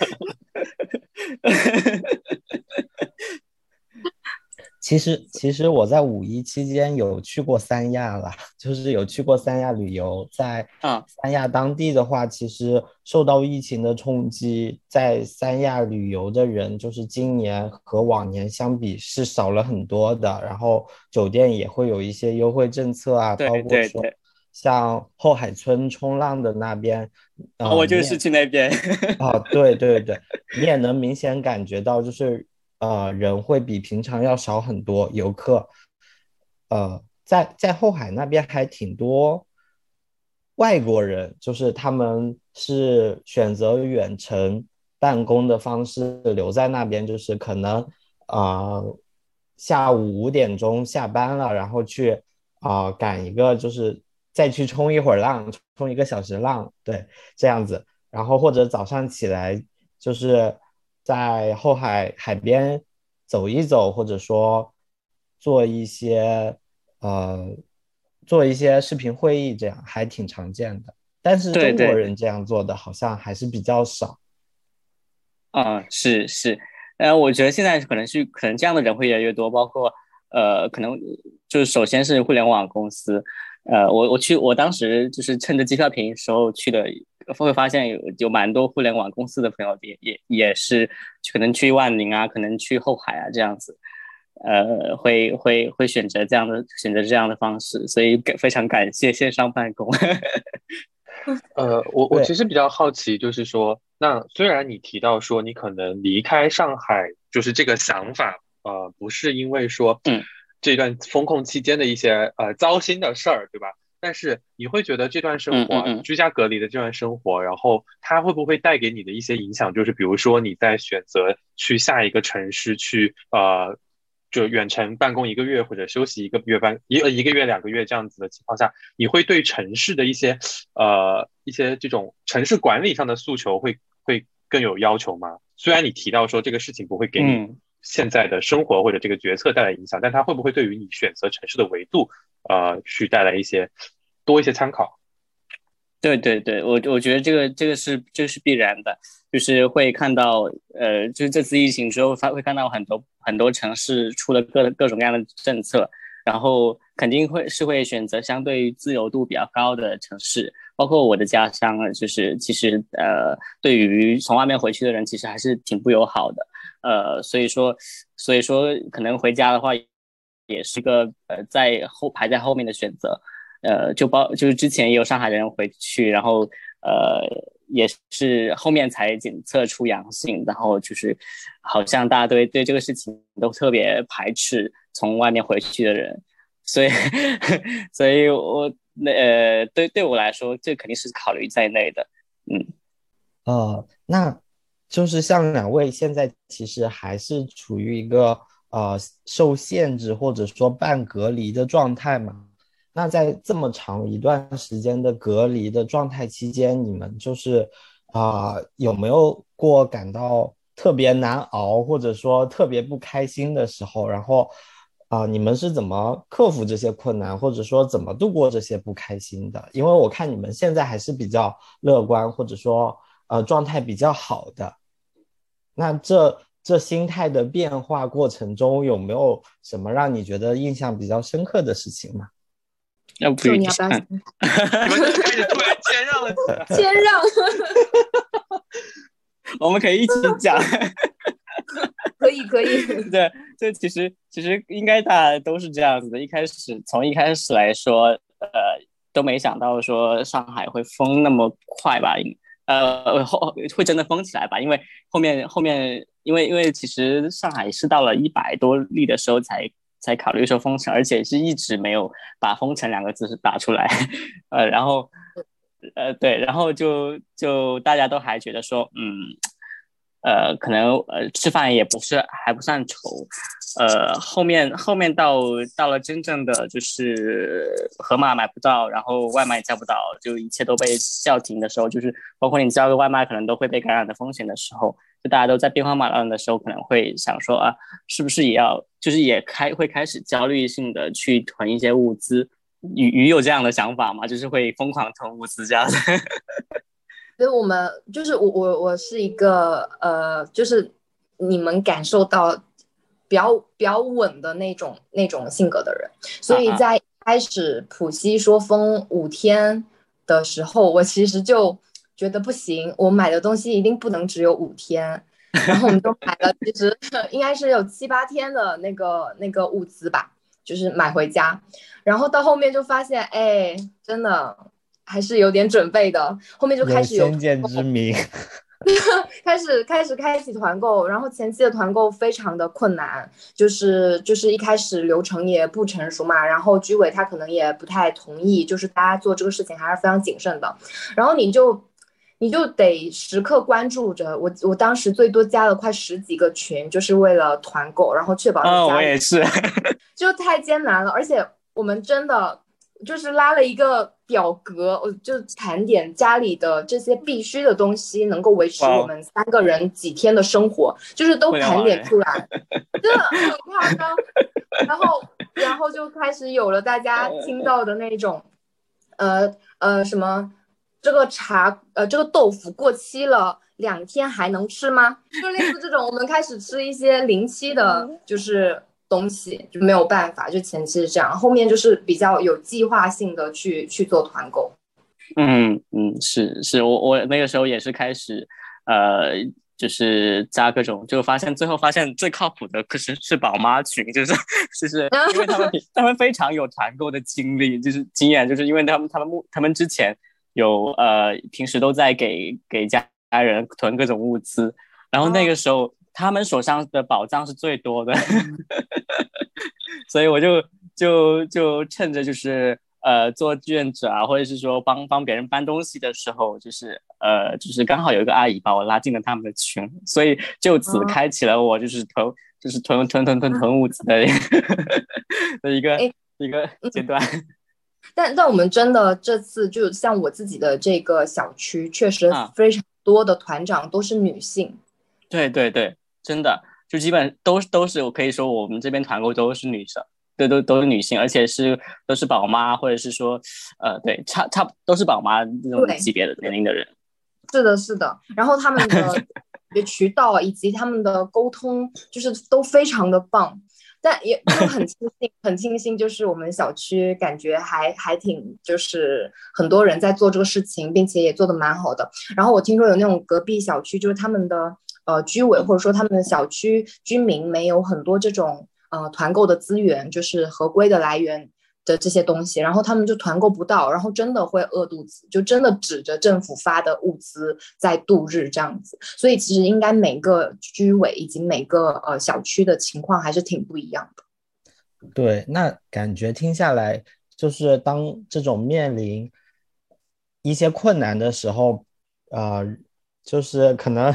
其实，其实我在五一期间有去过三亚了，就是有去过三亚旅游。在三亚当地的话，其实受到疫情的冲击，在三亚旅游的人，就是今年和往年相比是少了很多的。然后酒店也会有一些优惠政策啊，包括说像后海村冲浪的那边，我就是去那边。啊，对对对，你也能明显感觉到，就是。呃，人会比平常要少很多，游客，呃，在在后海那边还挺多外国人，就是他们是选择远程办公的方式留在那边，就是可能啊下午五点钟下班了，然后去啊赶一个就是再去冲一会儿浪，冲一个小时浪，对，这样子，然后或者早上起来就是在后海海边走一走，或者说做一些呃做一些视频会议，这样还挺常见的。但是中国人这样做的好像还是比较少。嗯，是是，呃，我觉得现在可能是可能这样的人会越来越多，包括呃，可能就是首先是互联网公司，呃，我我去我当时就是趁着机票便宜时候去的，会发现有有蛮多互联网公司的朋友也也也是可能去万宁啊，可能去后海啊这样子，呃，会会会选择这样的选择这样的方式，所以非常感谢线上办公。呃，我我其实比较好奇，就是说，那虽然你提到说你可能离开上海，就是这个想法，呃，不是因为说，嗯，这段风控期间的一些呃糟心的事儿，对吧？但是你会觉得这段生活，居家隔离的这段生活，然后它会不会带给你的一些影响？就是比如说你在选择去下一个城市去，呃。就远程办公一个月或者休息一个月半一一个月两个月这样子的情况下，你会对城市的一些呃一些这种城市管理上的诉求会会更有要求吗？虽然你提到说这个事情不会给你现在的生活或者这个决策带来影响，但它会不会对于你选择城市的维度呃去带来一些多一些参考？对对对，我我觉得这个这个是这是必然的，就是会看到，呃，就是这次疫情之后，发会看到很多很多城市出了各各种各样的政策，然后肯定会是会选择相对于自由度比较高的城市，包括我的家乡，就是其实呃，对于从外面回去的人，其实还是挺不友好的，呃，所以说所以说可能回家的话，也是个呃在后排在后面的选择。呃，就包就是之前也有上海的人回去，然后呃也是后面才检测出阳性，然后就是好像大家对对这个事情都特别排斥从外面回去的人，所以 所以我那呃对对我来说，这肯定是考虑在内的，嗯，呃，那就是像两位现在其实还是处于一个呃受限制或者说半隔离的状态嘛？那在这么长一段时间的隔离的状态期间，你们就是啊有没有过感到特别难熬，或者说特别不开心的时候？然后啊，你们是怎么克服这些困难，或者说怎么度过这些不开心的？因为我看你们现在还是比较乐观，或者说呃状态比较好的。那这这心态的变化过程中，有没有什么让你觉得印象比较深刻的事情吗？要不你要不要？你们开始突然谦让了，谦让。我们可以一起讲。可 以可以。对，这其实其实应该大家都是这样子的。一开始从一开始来说，呃，都没想到说上海会封那么快吧？呃，后会真的封起来吧？因为后面后面，因为因为其实上海是到了一百多例的时候才。才考虑说封城，而且是一直没有把“封城”两个字打出来，呃，然后，呃，对，然后就就大家都还觉得说，嗯。呃，可能呃吃饭也不是还不算愁，呃后面后面到到了真正的就是盒马买不到，然后外卖叫不到，就一切都被叫停的时候，就是包括你叫个外卖可能都会被感染的风险的时候，就大家都在兵荒马乱的时候，可能会想说啊，是不是也要就是也开会开始焦虑性的去囤一些物资？鱼鱼有这样的想法吗？就是会疯狂囤物资这样子？所以我们就是我我我是一个呃，就是你们感受到比较比较稳的那种那种性格的人，所以在开始浦西说封五天的时候，我其实就觉得不行，我买的东西一定不能只有五天，然后我们就买了，其实应该是有七八天的那个那个物资吧，就是买回家，然后到后面就发现，哎，真的。还是有点准备的，后面就开始有先见之明，开始开始开启团购，然后前期的团购非常的困难，就是就是一开始流程也不成熟嘛，然后居委他可能也不太同意，就是大家做这个事情还是非常谨慎的，然后你就你就得时刻关注着我。我当时最多加了快十几个群，就是为了团购，然后确保。嗯，我也是，就太艰难了。而且我们真的就是拉了一个表格，我就盘点家里的这些必须的东西，能够维持我们三个人几天的生活，就是都盘点出来，真的很夸张。然后，然后就开始有了大家听到的那种，呃呃什么。这个茶，呃，这个豆腐过期了两天还能吃吗？就类似这种，我们开始吃一些临期的，就是东西，就没有办法，就前期是这样，后面就是比较有计划性的去去做团购。嗯嗯，是是，我我那个时候也是开始，呃，就是加各种，就发现最后发现最靠谱的可是是宝妈群，就是就是 因为他们他们非常有团购的经历，就是经验，就是因为他们他们目他们之前。有呃，平时都在给给家家人囤各种物资，然后那个时候他们手上的宝藏是最多的，所以我就就就趁着就是呃做志愿者啊，或者是说帮帮别人搬东西的时候，就是呃就是刚好有一个阿姨把我拉进了他们的群，所以就此开启了我就是囤就是囤囤囤囤囤物资的的一个 一个阶段。但但我们真的这次就像我自己的这个小区，确实非常多的团长都是女性。对对对，真的就基本都都是我可以说我们这边团购都是女生，对都都是女性，而且是都是宝妈或者是说呃对差差都是宝妈那种级别的年龄的人。是的，是的。然后他们的 渠道以及他们的沟通就是都非常的棒。但也就很庆幸，很庆幸，就是我们小区感觉还还挺，就是很多人在做这个事情，并且也做的蛮好的。然后我听说有那种隔壁小区，就是他们的呃居委或者说他们的小区居民没有很多这种呃团购的资源，就是合规的来源。的这些东西，然后他们就团购不到，然后真的会饿肚子，就真的指着政府发的物资在度日这样子。所以其实应该每个居委以及每个呃小区的情况还是挺不一样的。对，那感觉听下来，就是当这种面临一些困难的时候，呃，就是可能。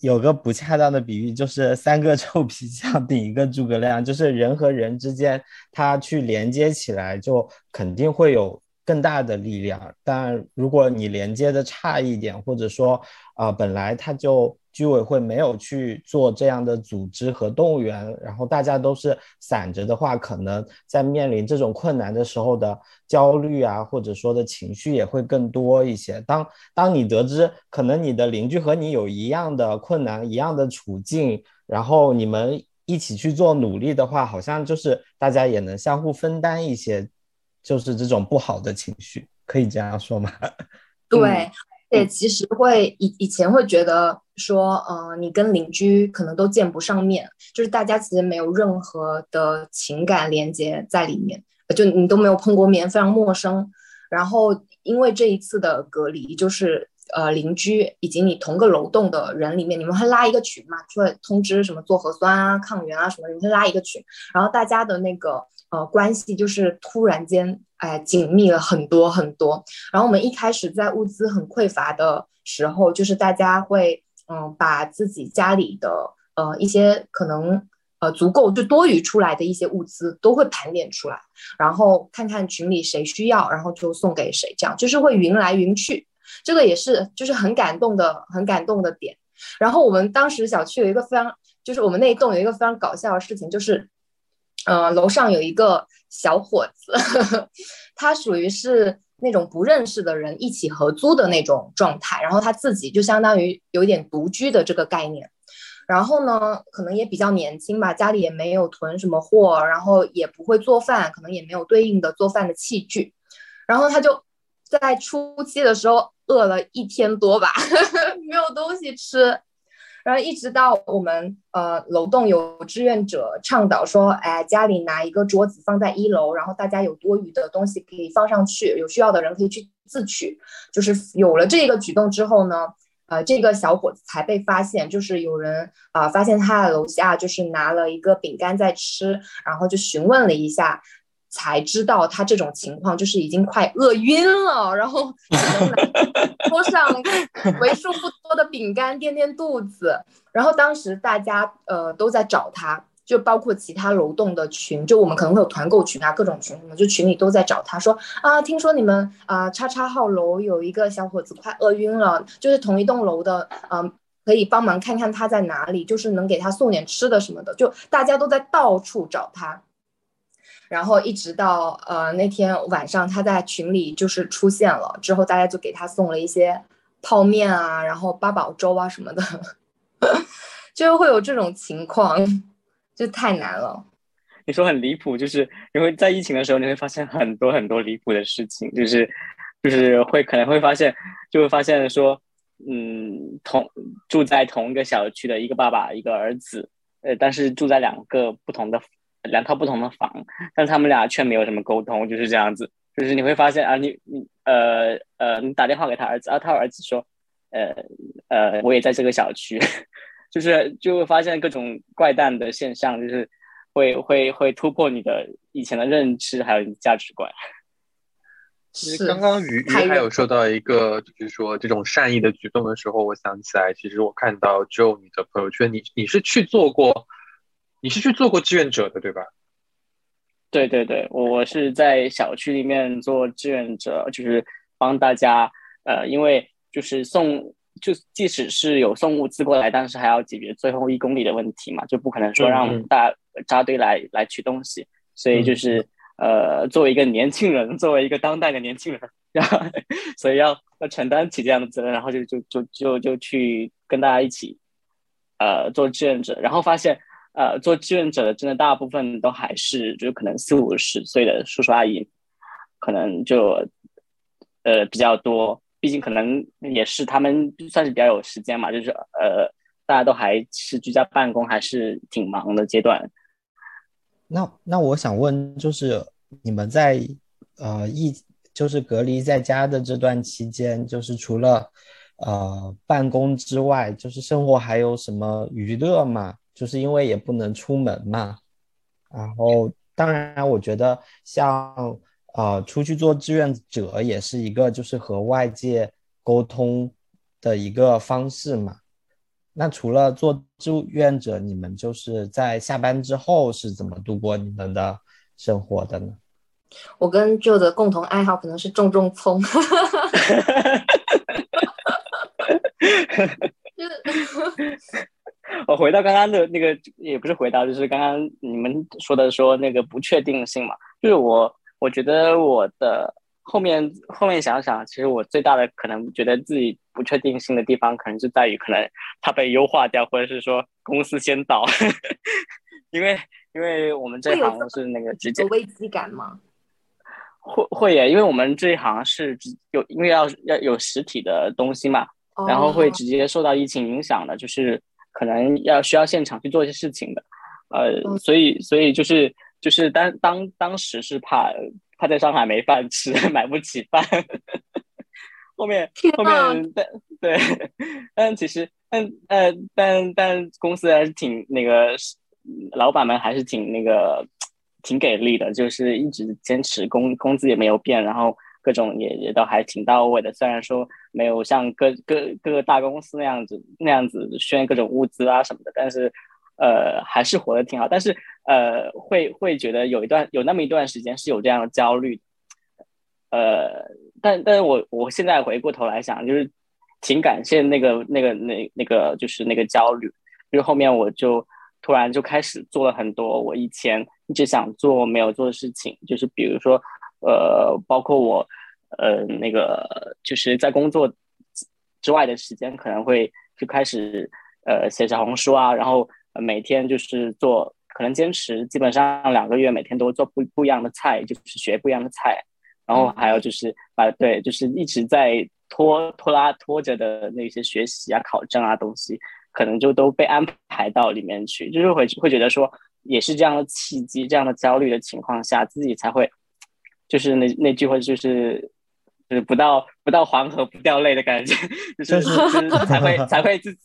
有个不恰当的比喻，就是三个臭皮匠顶一个诸葛亮，就是人和人之间，他去连接起来，就肯定会有更大的力量。但如果你连接的差一点，或者说啊，本来他就。居委会没有去做这样的组织和动员，然后大家都是散着的话，可能在面临这种困难的时候的焦虑啊，或者说的情绪也会更多一些。当当你得知可能你的邻居和你有一样的困难、一样的处境，然后你们一起去做努力的话，好像就是大家也能相互分担一些，就是这种不好的情绪，可以这样说吗？对。也其实会以以前会觉得说，呃，你跟邻居可能都见不上面，就是大家其实没有任何的情感连接在里面，就你都没有碰过面，非常陌生。然后因为这一次的隔离，就是呃邻居以及你同个楼栋的人里面，你们会拉一个群嘛，就会通知什么做核酸啊、抗原啊什么，你们会拉一个群，然后大家的那个呃关系就是突然间。哎，紧密了很多很多。然后我们一开始在物资很匮乏的时候，就是大家会嗯，把自己家里的呃一些可能呃足够就多余出来的一些物资都会盘点出来，然后看看群里谁需要，然后就送给谁，这样就是会云来云去。这个也是就是很感动的很感动的点。然后我们当时小区有一个非常，就是我们那一栋有一个非常搞笑的事情，就是。呃，楼上有一个小伙子，他属于是那种不认识的人一起合租的那种状态，然后他自己就相当于有点独居的这个概念，然后呢，可能也比较年轻吧，家里也没有囤什么货，然后也不会做饭，可能也没有对应的做饭的器具，然后他就在初期的时候饿了一天多吧，没有东西吃。然后一直到我们呃楼栋有志愿者倡导说，哎，家里拿一个桌子放在一楼，然后大家有多余的东西可以放上去，有需要的人可以去自取。就是有了这个举动之后呢，呃，这个小伙子才被发现，就是有人啊发现他的楼下就是拿了一个饼干在吃，然后就询问了一下才知道他这种情况就是已经快饿晕了，然后桌上 为数不多的饼干垫垫肚子。然后当时大家呃都在找他，就包括其他楼栋的群，就我们可能会有团购群啊，各种群什么，就群里都在找他说啊，听说你们啊叉叉号楼有一个小伙子快饿晕了，就是同一栋楼的，嗯。可以帮忙看看他在哪里，就是能给他送点吃的什么的，就大家都在到处找他，然后一直到呃那天晚上他在群里就是出现了之后，大家就给他送了一些泡面啊，然后八宝粥啊什么的，就会有这种情况，就太难了。你说很离谱，就是因为在疫情的时候，你会发现很多很多离谱的事情，就是就是会可能会发现，就会发现说。嗯，同住在同一个小区的一个爸爸一个儿子，呃，但是住在两个不同的两套不同的房，但他们俩却没有什么沟通，就是这样子。就是你会发现啊，你你呃呃，你打电话给他儿子，啊，他儿子说，呃呃，我也在这个小区，就是就会发现各种怪诞的现象，就是会会会突破你的以前的认知，还有你的价值观。其实刚刚鱼鱼还有说到一个，就是说这种善意的举动的时候，我想起来，其实我看到就你的朋友圈，你你是去做过，你是去做过志愿者的，对吧？对对对，我我是在小区里面做志愿者，就是帮大家，呃，因为就是送，就即使是有送物资过来，但是还要解决最后一公里的问题嘛，就不可能说让大扎堆来来取东西，所以就是。呃，作为一个年轻人，作为一个当代的年轻人，然后所以要要承担起这样的责任，然后就就就就就去跟大家一起，呃，做志愿者，然后发现，呃，做志愿者的真的大部分都还是就可能四五十岁的叔叔阿姨，可能就呃比较多，毕竟可能也是他们算是比较有时间嘛，就是呃大家都还是居家办公，还是挺忙的阶段。那那我想问，就是你们在呃疫就是隔离在家的这段期间，就是除了呃办公之外，就是生活还有什么娱乐吗？就是因为也不能出门嘛。然后当然，我觉得像呃出去做志愿者也是一个就是和外界沟通的一个方式嘛。那除了做志愿者，你们就是在下班之后是怎么度过你们的生活的呢？我跟 Joe 的共同爱好可能是种种葱。我回到刚刚的那个，也不是回答，就是刚刚你们说的说那个不确定性嘛，就是我我觉得我的。后面后面想想，其实我最大的可能觉得自己不确定性的地方，可能就在于可能它被优化掉，或者是说公司先倒，因为因为我们这行是那个直接有危机感吗？会会耶，因为我们这一行是有因为要要有实体的东西嘛，然后会直接受到疫情影响的，就是可能要需要现场去做一些事情的，呃，所以所以就是就是当当当时是怕。怕在上海没饭吃，买不起饭。后面后面但对，但其实但呃但但公司还是挺那个，老板们还是挺那个挺给力的，就是一直坚持工工资也没有变，然后各种也也都还挺到位的。虽然说没有像各各各个大公司那样子那样子宣各种物资啊什么的，但是呃还是活得挺好。但是。呃，会会觉得有一段有那么一段时间是有这样的焦虑，呃，但但是我我现在回过头来想，就是挺感谢那个那个那那个就是那个焦虑，就是后面我就突然就开始做了很多我以前一直想做没有做的事情，就是比如说呃，包括我呃那个就是在工作之外的时间，可能会就开始呃写小红书啊，然后每天就是做。可能坚持基本上两个月，每天都做不不一样的菜，就是学不一样的菜，然后还有就是把对，就是一直在拖拖拉拖着的那些学习啊、考证啊东西，可能就都被安排到里面去，就是会会觉得说，也是这样的契机，这样的焦虑的情况下，自己才会，就是那那句话就是就是不到不到黄河不掉泪的感觉，就是就是才会 才会自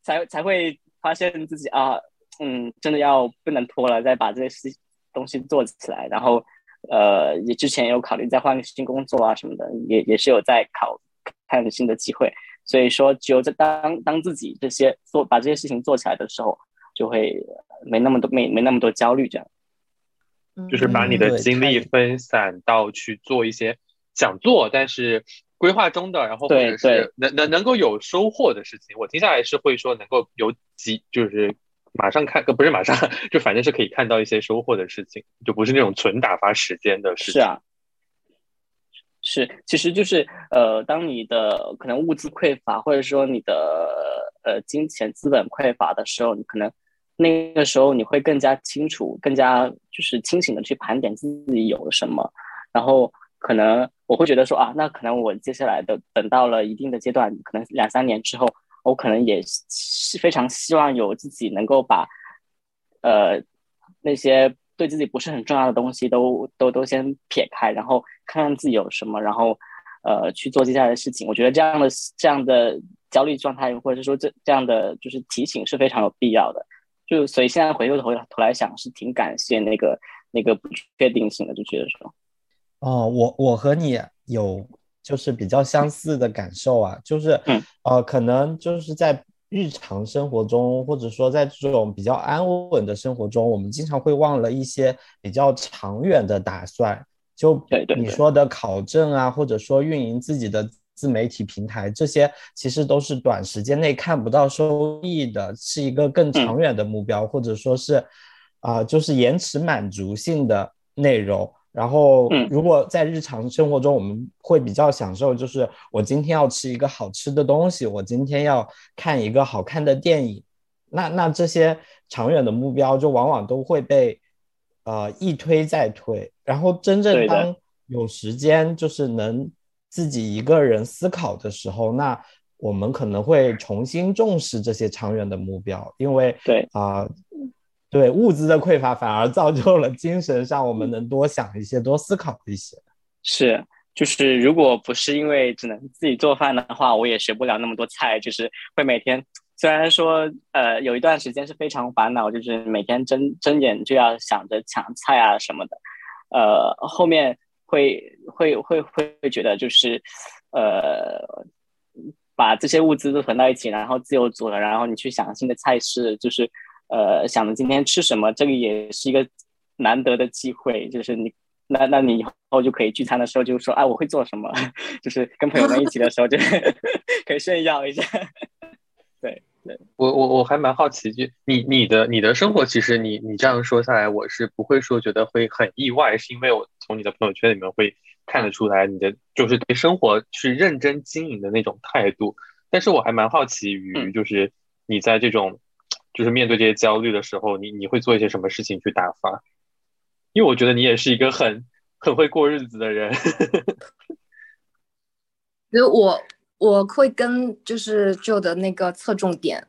才才会发现自己啊。嗯，真的要不能拖了，再把这些事东西做起来，然后呃，也之前有考虑再换个新工作啊什么的，也也是有在考看新的机会。所以说，只有在当当自己这些做把这些事情做起来的时候，就会没那么多没没那么多焦虑，这样。就是把你的精力分散到去做一些想做但是规划中的，然后或者是能能能够有收获的事情。我听下来是会说能够有几就是马上看，不是马上，就反正是可以看到一些收获的事情，就不是那种纯打发时间的事情。是啊，是，其实就是呃，当你的可能物资匮乏，或者说你的呃金钱资本匮乏的时候，你可能。那个时候你会更加清楚、更加就是清醒的去盘点自己有什么，然后可能我会觉得说啊，那可能我接下来的等到了一定的阶段，可能两三年之后，我可能也是非常希望有自己能够把呃那些对自己不是很重要的东西都都都先撇开，然后看看自己有什么，然后呃去做接下来的事情。我觉得这样的这样的焦虑状态，或者是说这这样的就是提醒是非常有必要的。就所以现在回过头头来想，是挺感谢那个那个不确定性的，就觉得说，哦，我我和你有就是比较相似的感受啊，就是呃，可能就是在日常生活中，或者说在这种比较安稳的生活中，我们经常会忘了一些比较长远的打算，就你说的考证啊，或者说运营自己的。自媒体平台这些其实都是短时间内看不到收益的，是一个更长远的目标，或者说是啊，就是延迟满足性的内容。然后，如果在日常生活中，我们会比较享受，就是我今天要吃一个好吃的东西，我今天要看一个好看的电影，那那这些长远的目标就往往都会被呃一推再推。然后，真正当有时间，就是能。自己一个人思考的时候，那我们可能会重新重视这些长远的目标，因为对啊，对物资的匮乏反而造就了精神上我们能多想一些、多思考一些。是，就是如果不是因为只能自己做饭的话，我也学不了那么多菜。就是会每天，虽然说呃有一段时间是非常烦恼，就是每天睁睁眼就要想着抢菜啊什么的，呃后面。会会会会会觉得就是，呃，把这些物资都囤到一起，然后自由组了，然后你去想新的菜式，就是呃想着今天吃什么，这个也是一个难得的机会，就是你那那你以后就可以聚餐的时候就说，哎，我会做什么，就是跟朋友们一起的时候就 可以炫耀一下，对。我我我还蛮好奇，就你你的你的生活，其实你你这样说下来，我是不会说觉得会很意外，是因为我从你的朋友圈里面会看得出来，你的就是对生活去认真经营的那种态度。但是我还蛮好奇于，就是你在这种就是面对这些焦虑的时候，你你会做一些什么事情去打发？因为我觉得你也是一个很很会过日子的人。因为我。我会跟就是旧的那个侧重点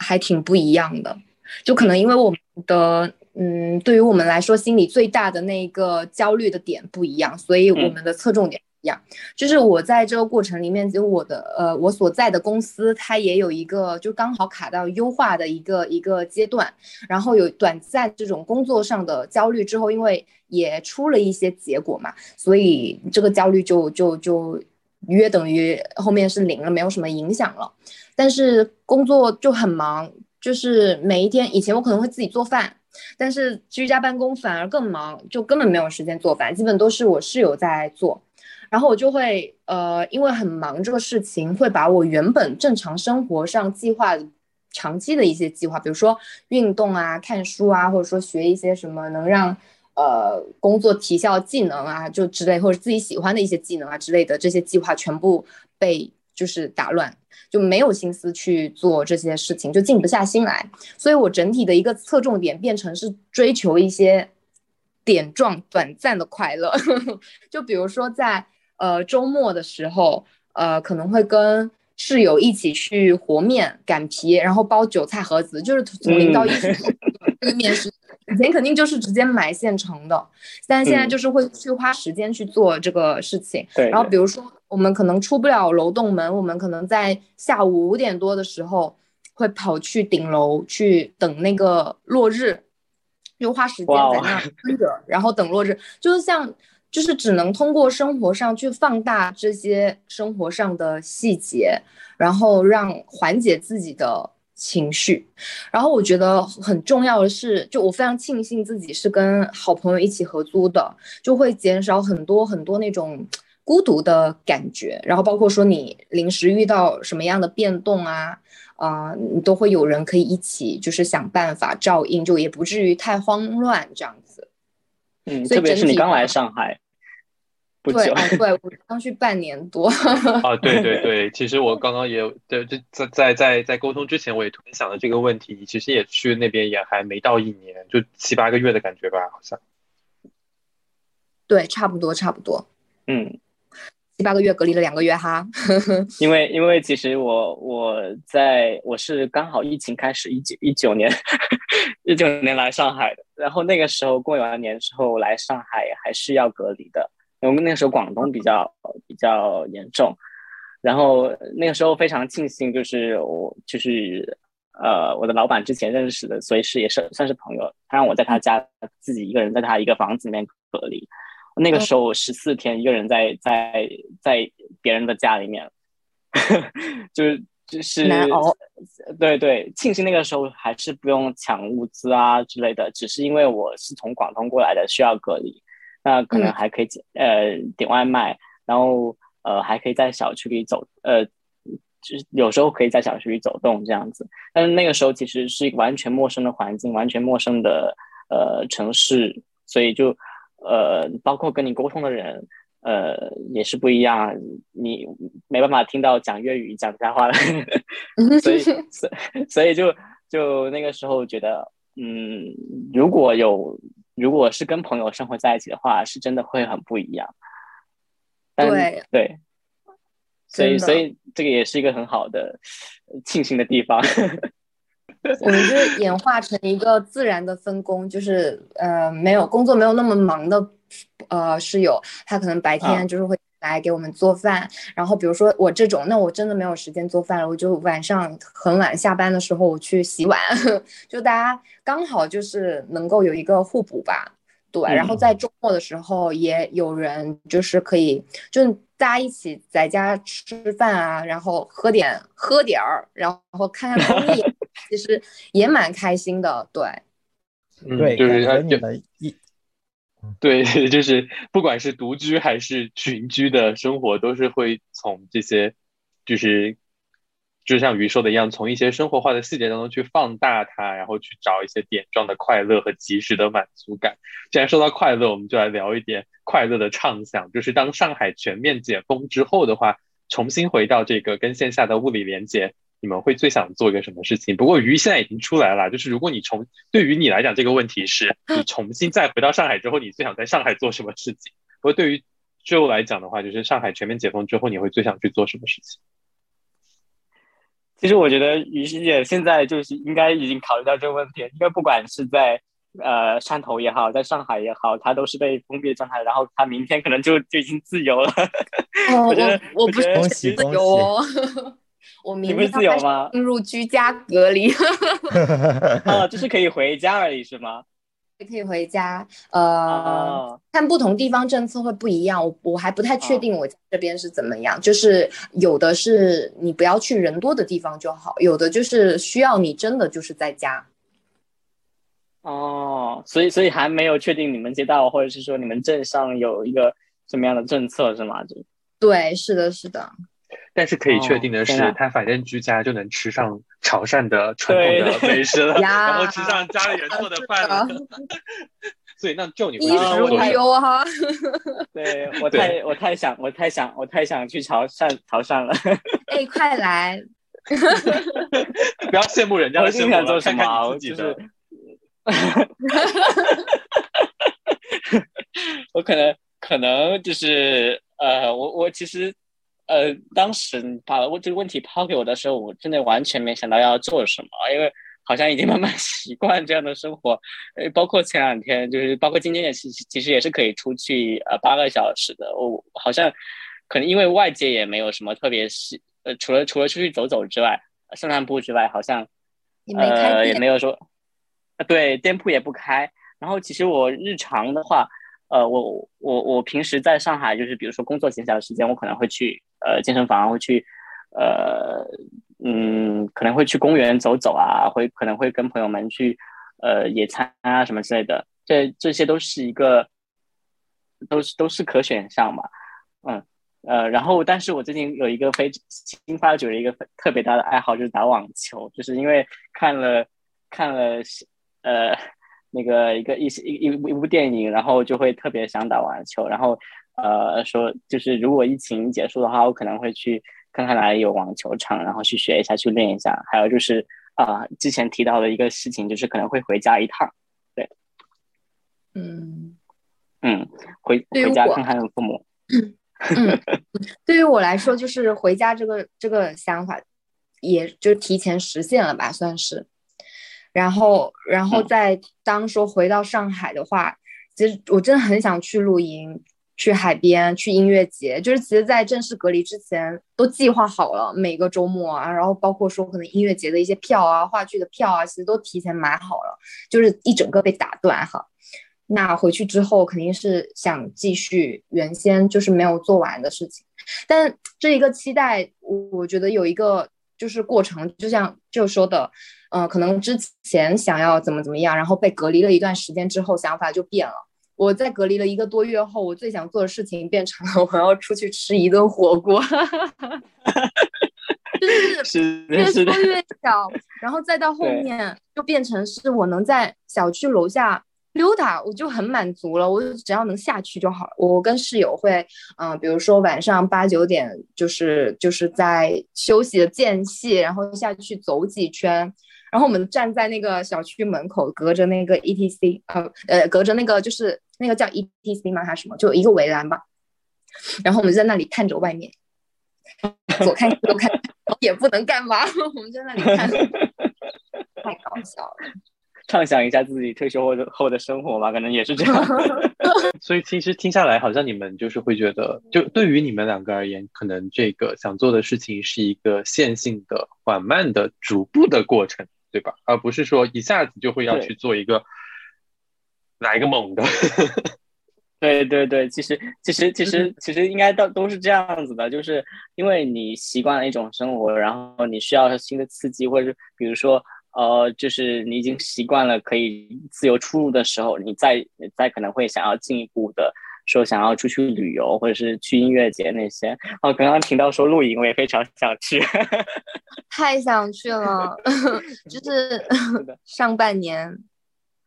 还挺不一样的，就可能因为我们的嗯，对于我们来说心里最大的那个焦虑的点不一样，所以我们的侧重点不一样。就是我在这个过程里面，就我的呃，我所在的公司它也有一个就刚好卡到优化的一个一个阶段，然后有短暂这种工作上的焦虑之后，因为也出了一些结果嘛，所以这个焦虑就就就。约等于后面是零了，没有什么影响了。但是工作就很忙，就是每一天，以前我可能会自己做饭，但是居家办公反而更忙，就根本没有时间做饭，基本都是我室友在做。然后我就会呃，因为很忙这个事情，会把我原本正常生活上计划长期的一些计划，比如说运动啊、看书啊，或者说学一些什么能让。呃，工作提效技能啊，就之类，或者自己喜欢的一些技能啊之类的，这些计划全部被就是打乱，就没有心思去做这些事情，就静不下心来。所以我整体的一个侧重点变成是追求一些点状、短暂的快乐。就比如说在呃周末的时候，呃可能会跟室友一起去和面、擀皮，然后包韭菜盒子，就是从零到一 这个面食。以前肯定就是直接买现成的，但现在就是会去花时间去做这个事情。对。然后比如说我们可能出不了楼栋门，我们可能在下午五点多的时候会跑去顶楼去等那个落日，就花时间在那蹲着，然后等落日，就是像。就是只能通过生活上去放大这些生活上的细节，然后让缓解自己的情绪。然后我觉得很重要的是，就我非常庆幸自己是跟好朋友一起合租的，就会减少很多很多那种孤独的感觉。然后包括说你临时遇到什么样的变动啊，啊，你都会有人可以一起就是想办法照应，就也不至于太慌乱这样子。嗯，特别是你刚来上海。对啊，对我刚去半年多 啊，对对对，其实我刚刚也对，就在在在在沟通之前，我也突然想了这个问题。你其实也去那边也还没到一年，就七八个月的感觉吧，好像。对，差不多差不多，嗯，七八个月隔离了两个月哈。因为因为其实我我在我是刚好疫情开始一九一九年一九年来上海的，然后那个时候过完年之后来上海还是要隔离的。因为那个时候广东比较比较严重，然后那个时候非常庆幸，就是我就是呃我的老板之前认识的，所以是也是算是朋友，他让我在他家自己一个人在他一个房子里面隔离。那个时候我十四天一个人在在在别人的家里面，就是就是难熬。对对，庆幸那个时候还是不用抢物资啊之类的，只是因为我是从广东过来的，需要隔离。那可能还可以呃点外卖，然后呃还可以在小区里走，呃就是有时候可以在小区里走动这样子。但是那个时候其实是一个完全陌生的环境，完全陌生的呃城市，所以就呃包括跟你沟通的人呃也是不一样，你没办法听到讲粤语讲家话的，所以 所所以就就那个时候觉得嗯如果有。如果是跟朋友生活在一起的话，是真的会很不一样。对对，所以所以这个也是一个很好的庆幸的地方。我们就演化成一个自然的分工，就是呃，没有工作没有那么忙的呃室友，他可能白天就是会。来给我们做饭，然后比如说我这种，那我真的没有时间做饭了，我就晚上很晚下班的时候我去洗碗，就大家刚好就是能够有一个互补吧，对。然后在周末的时候也有人就是可以，就大家一起在家吃饭啊，然后喝点喝点儿，然后看看综艺，其实也蛮开心的，对。对，就是你们一。对，就是不管是独居还是群居的生活，都是会从这些，就是就像鱼说的一样，从一些生活化的细节当中去放大它，然后去找一些点状的快乐和及时的满足感。既然说到快乐，我们就来聊一点快乐的畅想。就是当上海全面解封之后的话，重新回到这个跟线下的物理连接。你们会最想做一个什么事情？不过鱼现在已经出来了，就是如果你重对于你来讲这个问题是 你重新再回到上海之后，你最想在上海做什么事情？不过对于 Joe 来讲的话，就是上海全面解封之后，你会最想去做什么事情？其实我觉得于师姐现在就是应该已经考虑到这个问题，因为不管是在呃汕头也好，在上海也好，他都是被封闭的状态，然后他明天可能就就已经自由了。我觉得我不是恭喜恭喜。我明天？进入居家隔离，啊，就是可以回家而已，是吗？也可以回家，呃，看不同地方政策会不一样，我我还不太确定我这边是怎么样，就是有的是你不要去人多的地方就好，有的就是需要你真的就是在家。哦，所以所以还没有确定你们街道或者是说你们镇上有一个什么样的政策是吗？就对，是的，是的。但是可以确定的是，他反正居家就能吃上潮汕的传统的美食了，然后吃上家里人做的饭了。所以那就你衣食无忧哈。对我太我太想我太想我太想去潮汕潮汕了。哎，快来！不要羡慕人家的生活，做什么？就是，我可能可能就是呃，我我其实。呃，当时把我这个问题抛给我的时候，我真的完全没想到要做什么，因为好像已经慢慢 习惯这样的生活。呃，包括前两天，就是包括今天也其其实也是可以出去呃八个小时的。我好像可能因为外界也没有什么特别是呃，除了除了出去走走之外，散散步之外，好像呃也没有说，对，店铺也不开。然后其实我日常的话，呃，我我我平时在上海，就是比如说工作闲暇的时间，我可能会去呃健身房，会去呃嗯，可能会去公园走走啊，会可能会跟朋友们去呃野餐啊什么之类的，这这些都是一个都是都是可选项嘛，嗯呃，然后但是我最近有一个非新发掘的一个特别大的爱好，就是打网球，就是因为看了看了呃。那个一个一些一一一部电影，然后就会特别想打网球，然后呃说就是如果疫情结束的话，我可能会去看看哪里有网球场，然后去学一下，去练一下。还有就是啊，之前提到的一个事情，就是可能会回家一趟，对，嗯嗯，回回家看看父母。嗯，对于我来说，就是回家这个这个想法，也就提前实现了吧，算是。然后，然后再当说回到上海的话，其实我真的很想去露营、去海边、去音乐节。就是其实，在正式隔离之前都计划好了每个周末啊，然后包括说可能音乐节的一些票啊、话剧的票啊，其实都提前买好了，就是一整个被打断哈。那回去之后肯定是想继续原先就是没有做完的事情，但这一个期待，我觉得有一个就是过程，就像就说的。嗯，可能之前想要怎么怎么样，然后被隔离了一段时间之后，想法就变了。我在隔离了一个多月后，我最想做的事情变成了 我要出去吃一顿火锅，就是越说越小，然后再到后面就变成是我能在小区楼下。溜达我就很满足了，我只要能下去就好了。我跟室友会，嗯，比如说晚上八九点，就是就是在休息的间隙，然后下去走几圈，然后我们站在那个小区门口，隔着那个 E T C，呃呃，隔着那个就是那个叫 E T C 吗？还是什么？就一个围栏吧。然后我们就在那里看着外面，左看右看，也不能干嘛，我们在那里看，太搞笑了。畅想一下自己退休后的后的生活吧，可能也是这样。所以其实听下来，好像你们就是会觉得，就对于你们两个而言，可能这个想做的事情是一个线性的、缓慢的、逐步的过程，对吧？而不是说一下子就会要去做一个来一个猛的。对对对，其实其实其实其实应该都都是这样子的，就是因为你习惯了一种生活，然后你需要新的刺激，或者是比如说。呃，就是你已经习惯了可以自由出入的时候，你再再可能会想要进一步的说想要出去旅游，或者是去音乐节那些。哦，刚刚听到说露营，我也非常想去，太想去了。就 是上半年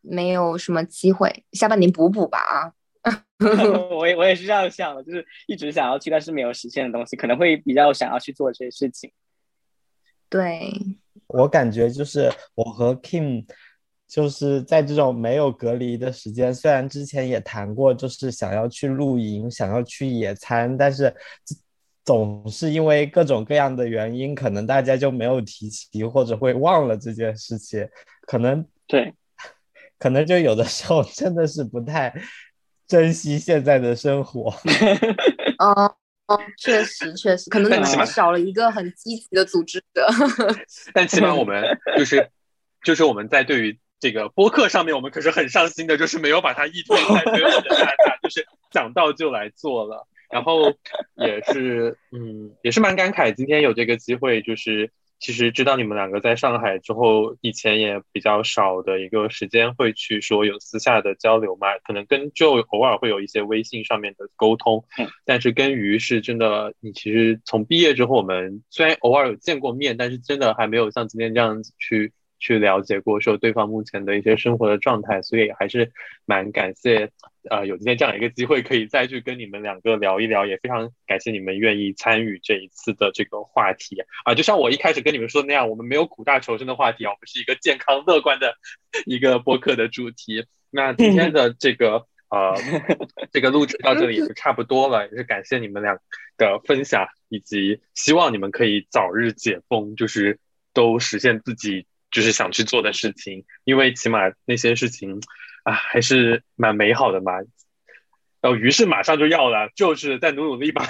没有什么机会，下半年补补吧啊。我也我也是这样想的，就是一直想要去，但是没有实现的东西，可能会比较想要去做这些事情。对。我感觉就是我和 Kim，就是在这种没有隔离的时间，虽然之前也谈过，就是想要去露营，想要去野餐，但是总是因为各种各样的原因，可能大家就没有提起，或者会忘了这件事情。可能对，可能就有的时候真的是不太珍惜现在的生活。哦。哦，确实确实，可能你们少了一个很积极的组织者。但起码我们就是，就是我们在对于这个播客上面，我们可是很上心的，就是没有把它一推再推或者下架，就是想到就来做了。然后也是，嗯，也是蛮感慨，今天有这个机会，就是。其实知道你们两个在上海之后，以前也比较少的一个时间会去说有私下的交流嘛，可能跟就偶尔会有一些微信上面的沟通，但是跟鱼是真的，你其实从毕业之后，我们虽然偶尔有见过面，但是真的还没有像今天这样子去。去了解过说对方目前的一些生活的状态，所以还是蛮感谢，呃，有今天这样一个机会可以再去跟你们两个聊一聊，也非常感谢你们愿意参与这一次的这个话题啊。就像我一开始跟你们说的那样，我们没有苦大仇深的话题啊，我们是一个健康乐观的一个播客的主题。那今天的这个呃这个录制到这里就差不多了，也是感谢你们俩的分享，以及希望你们可以早日解封，就是都实现自己。就是想去做的事情，因为起码那些事情啊还是蛮美好的嘛。然后，于是马上就要了，就是再努努力吧。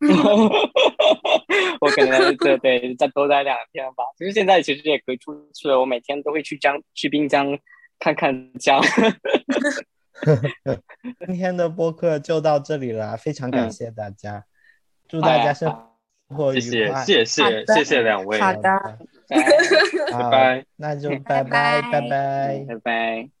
我可能对对再多待两天吧。其实现在其实也可以出去了，我每天都会去江去滨江看看江。今天的播客就到这里了，非常感谢大家，祝祝大家生谢谢。谢谢谢谢两位，好的，拜拜。那就拜拜拜拜拜拜。拜拜。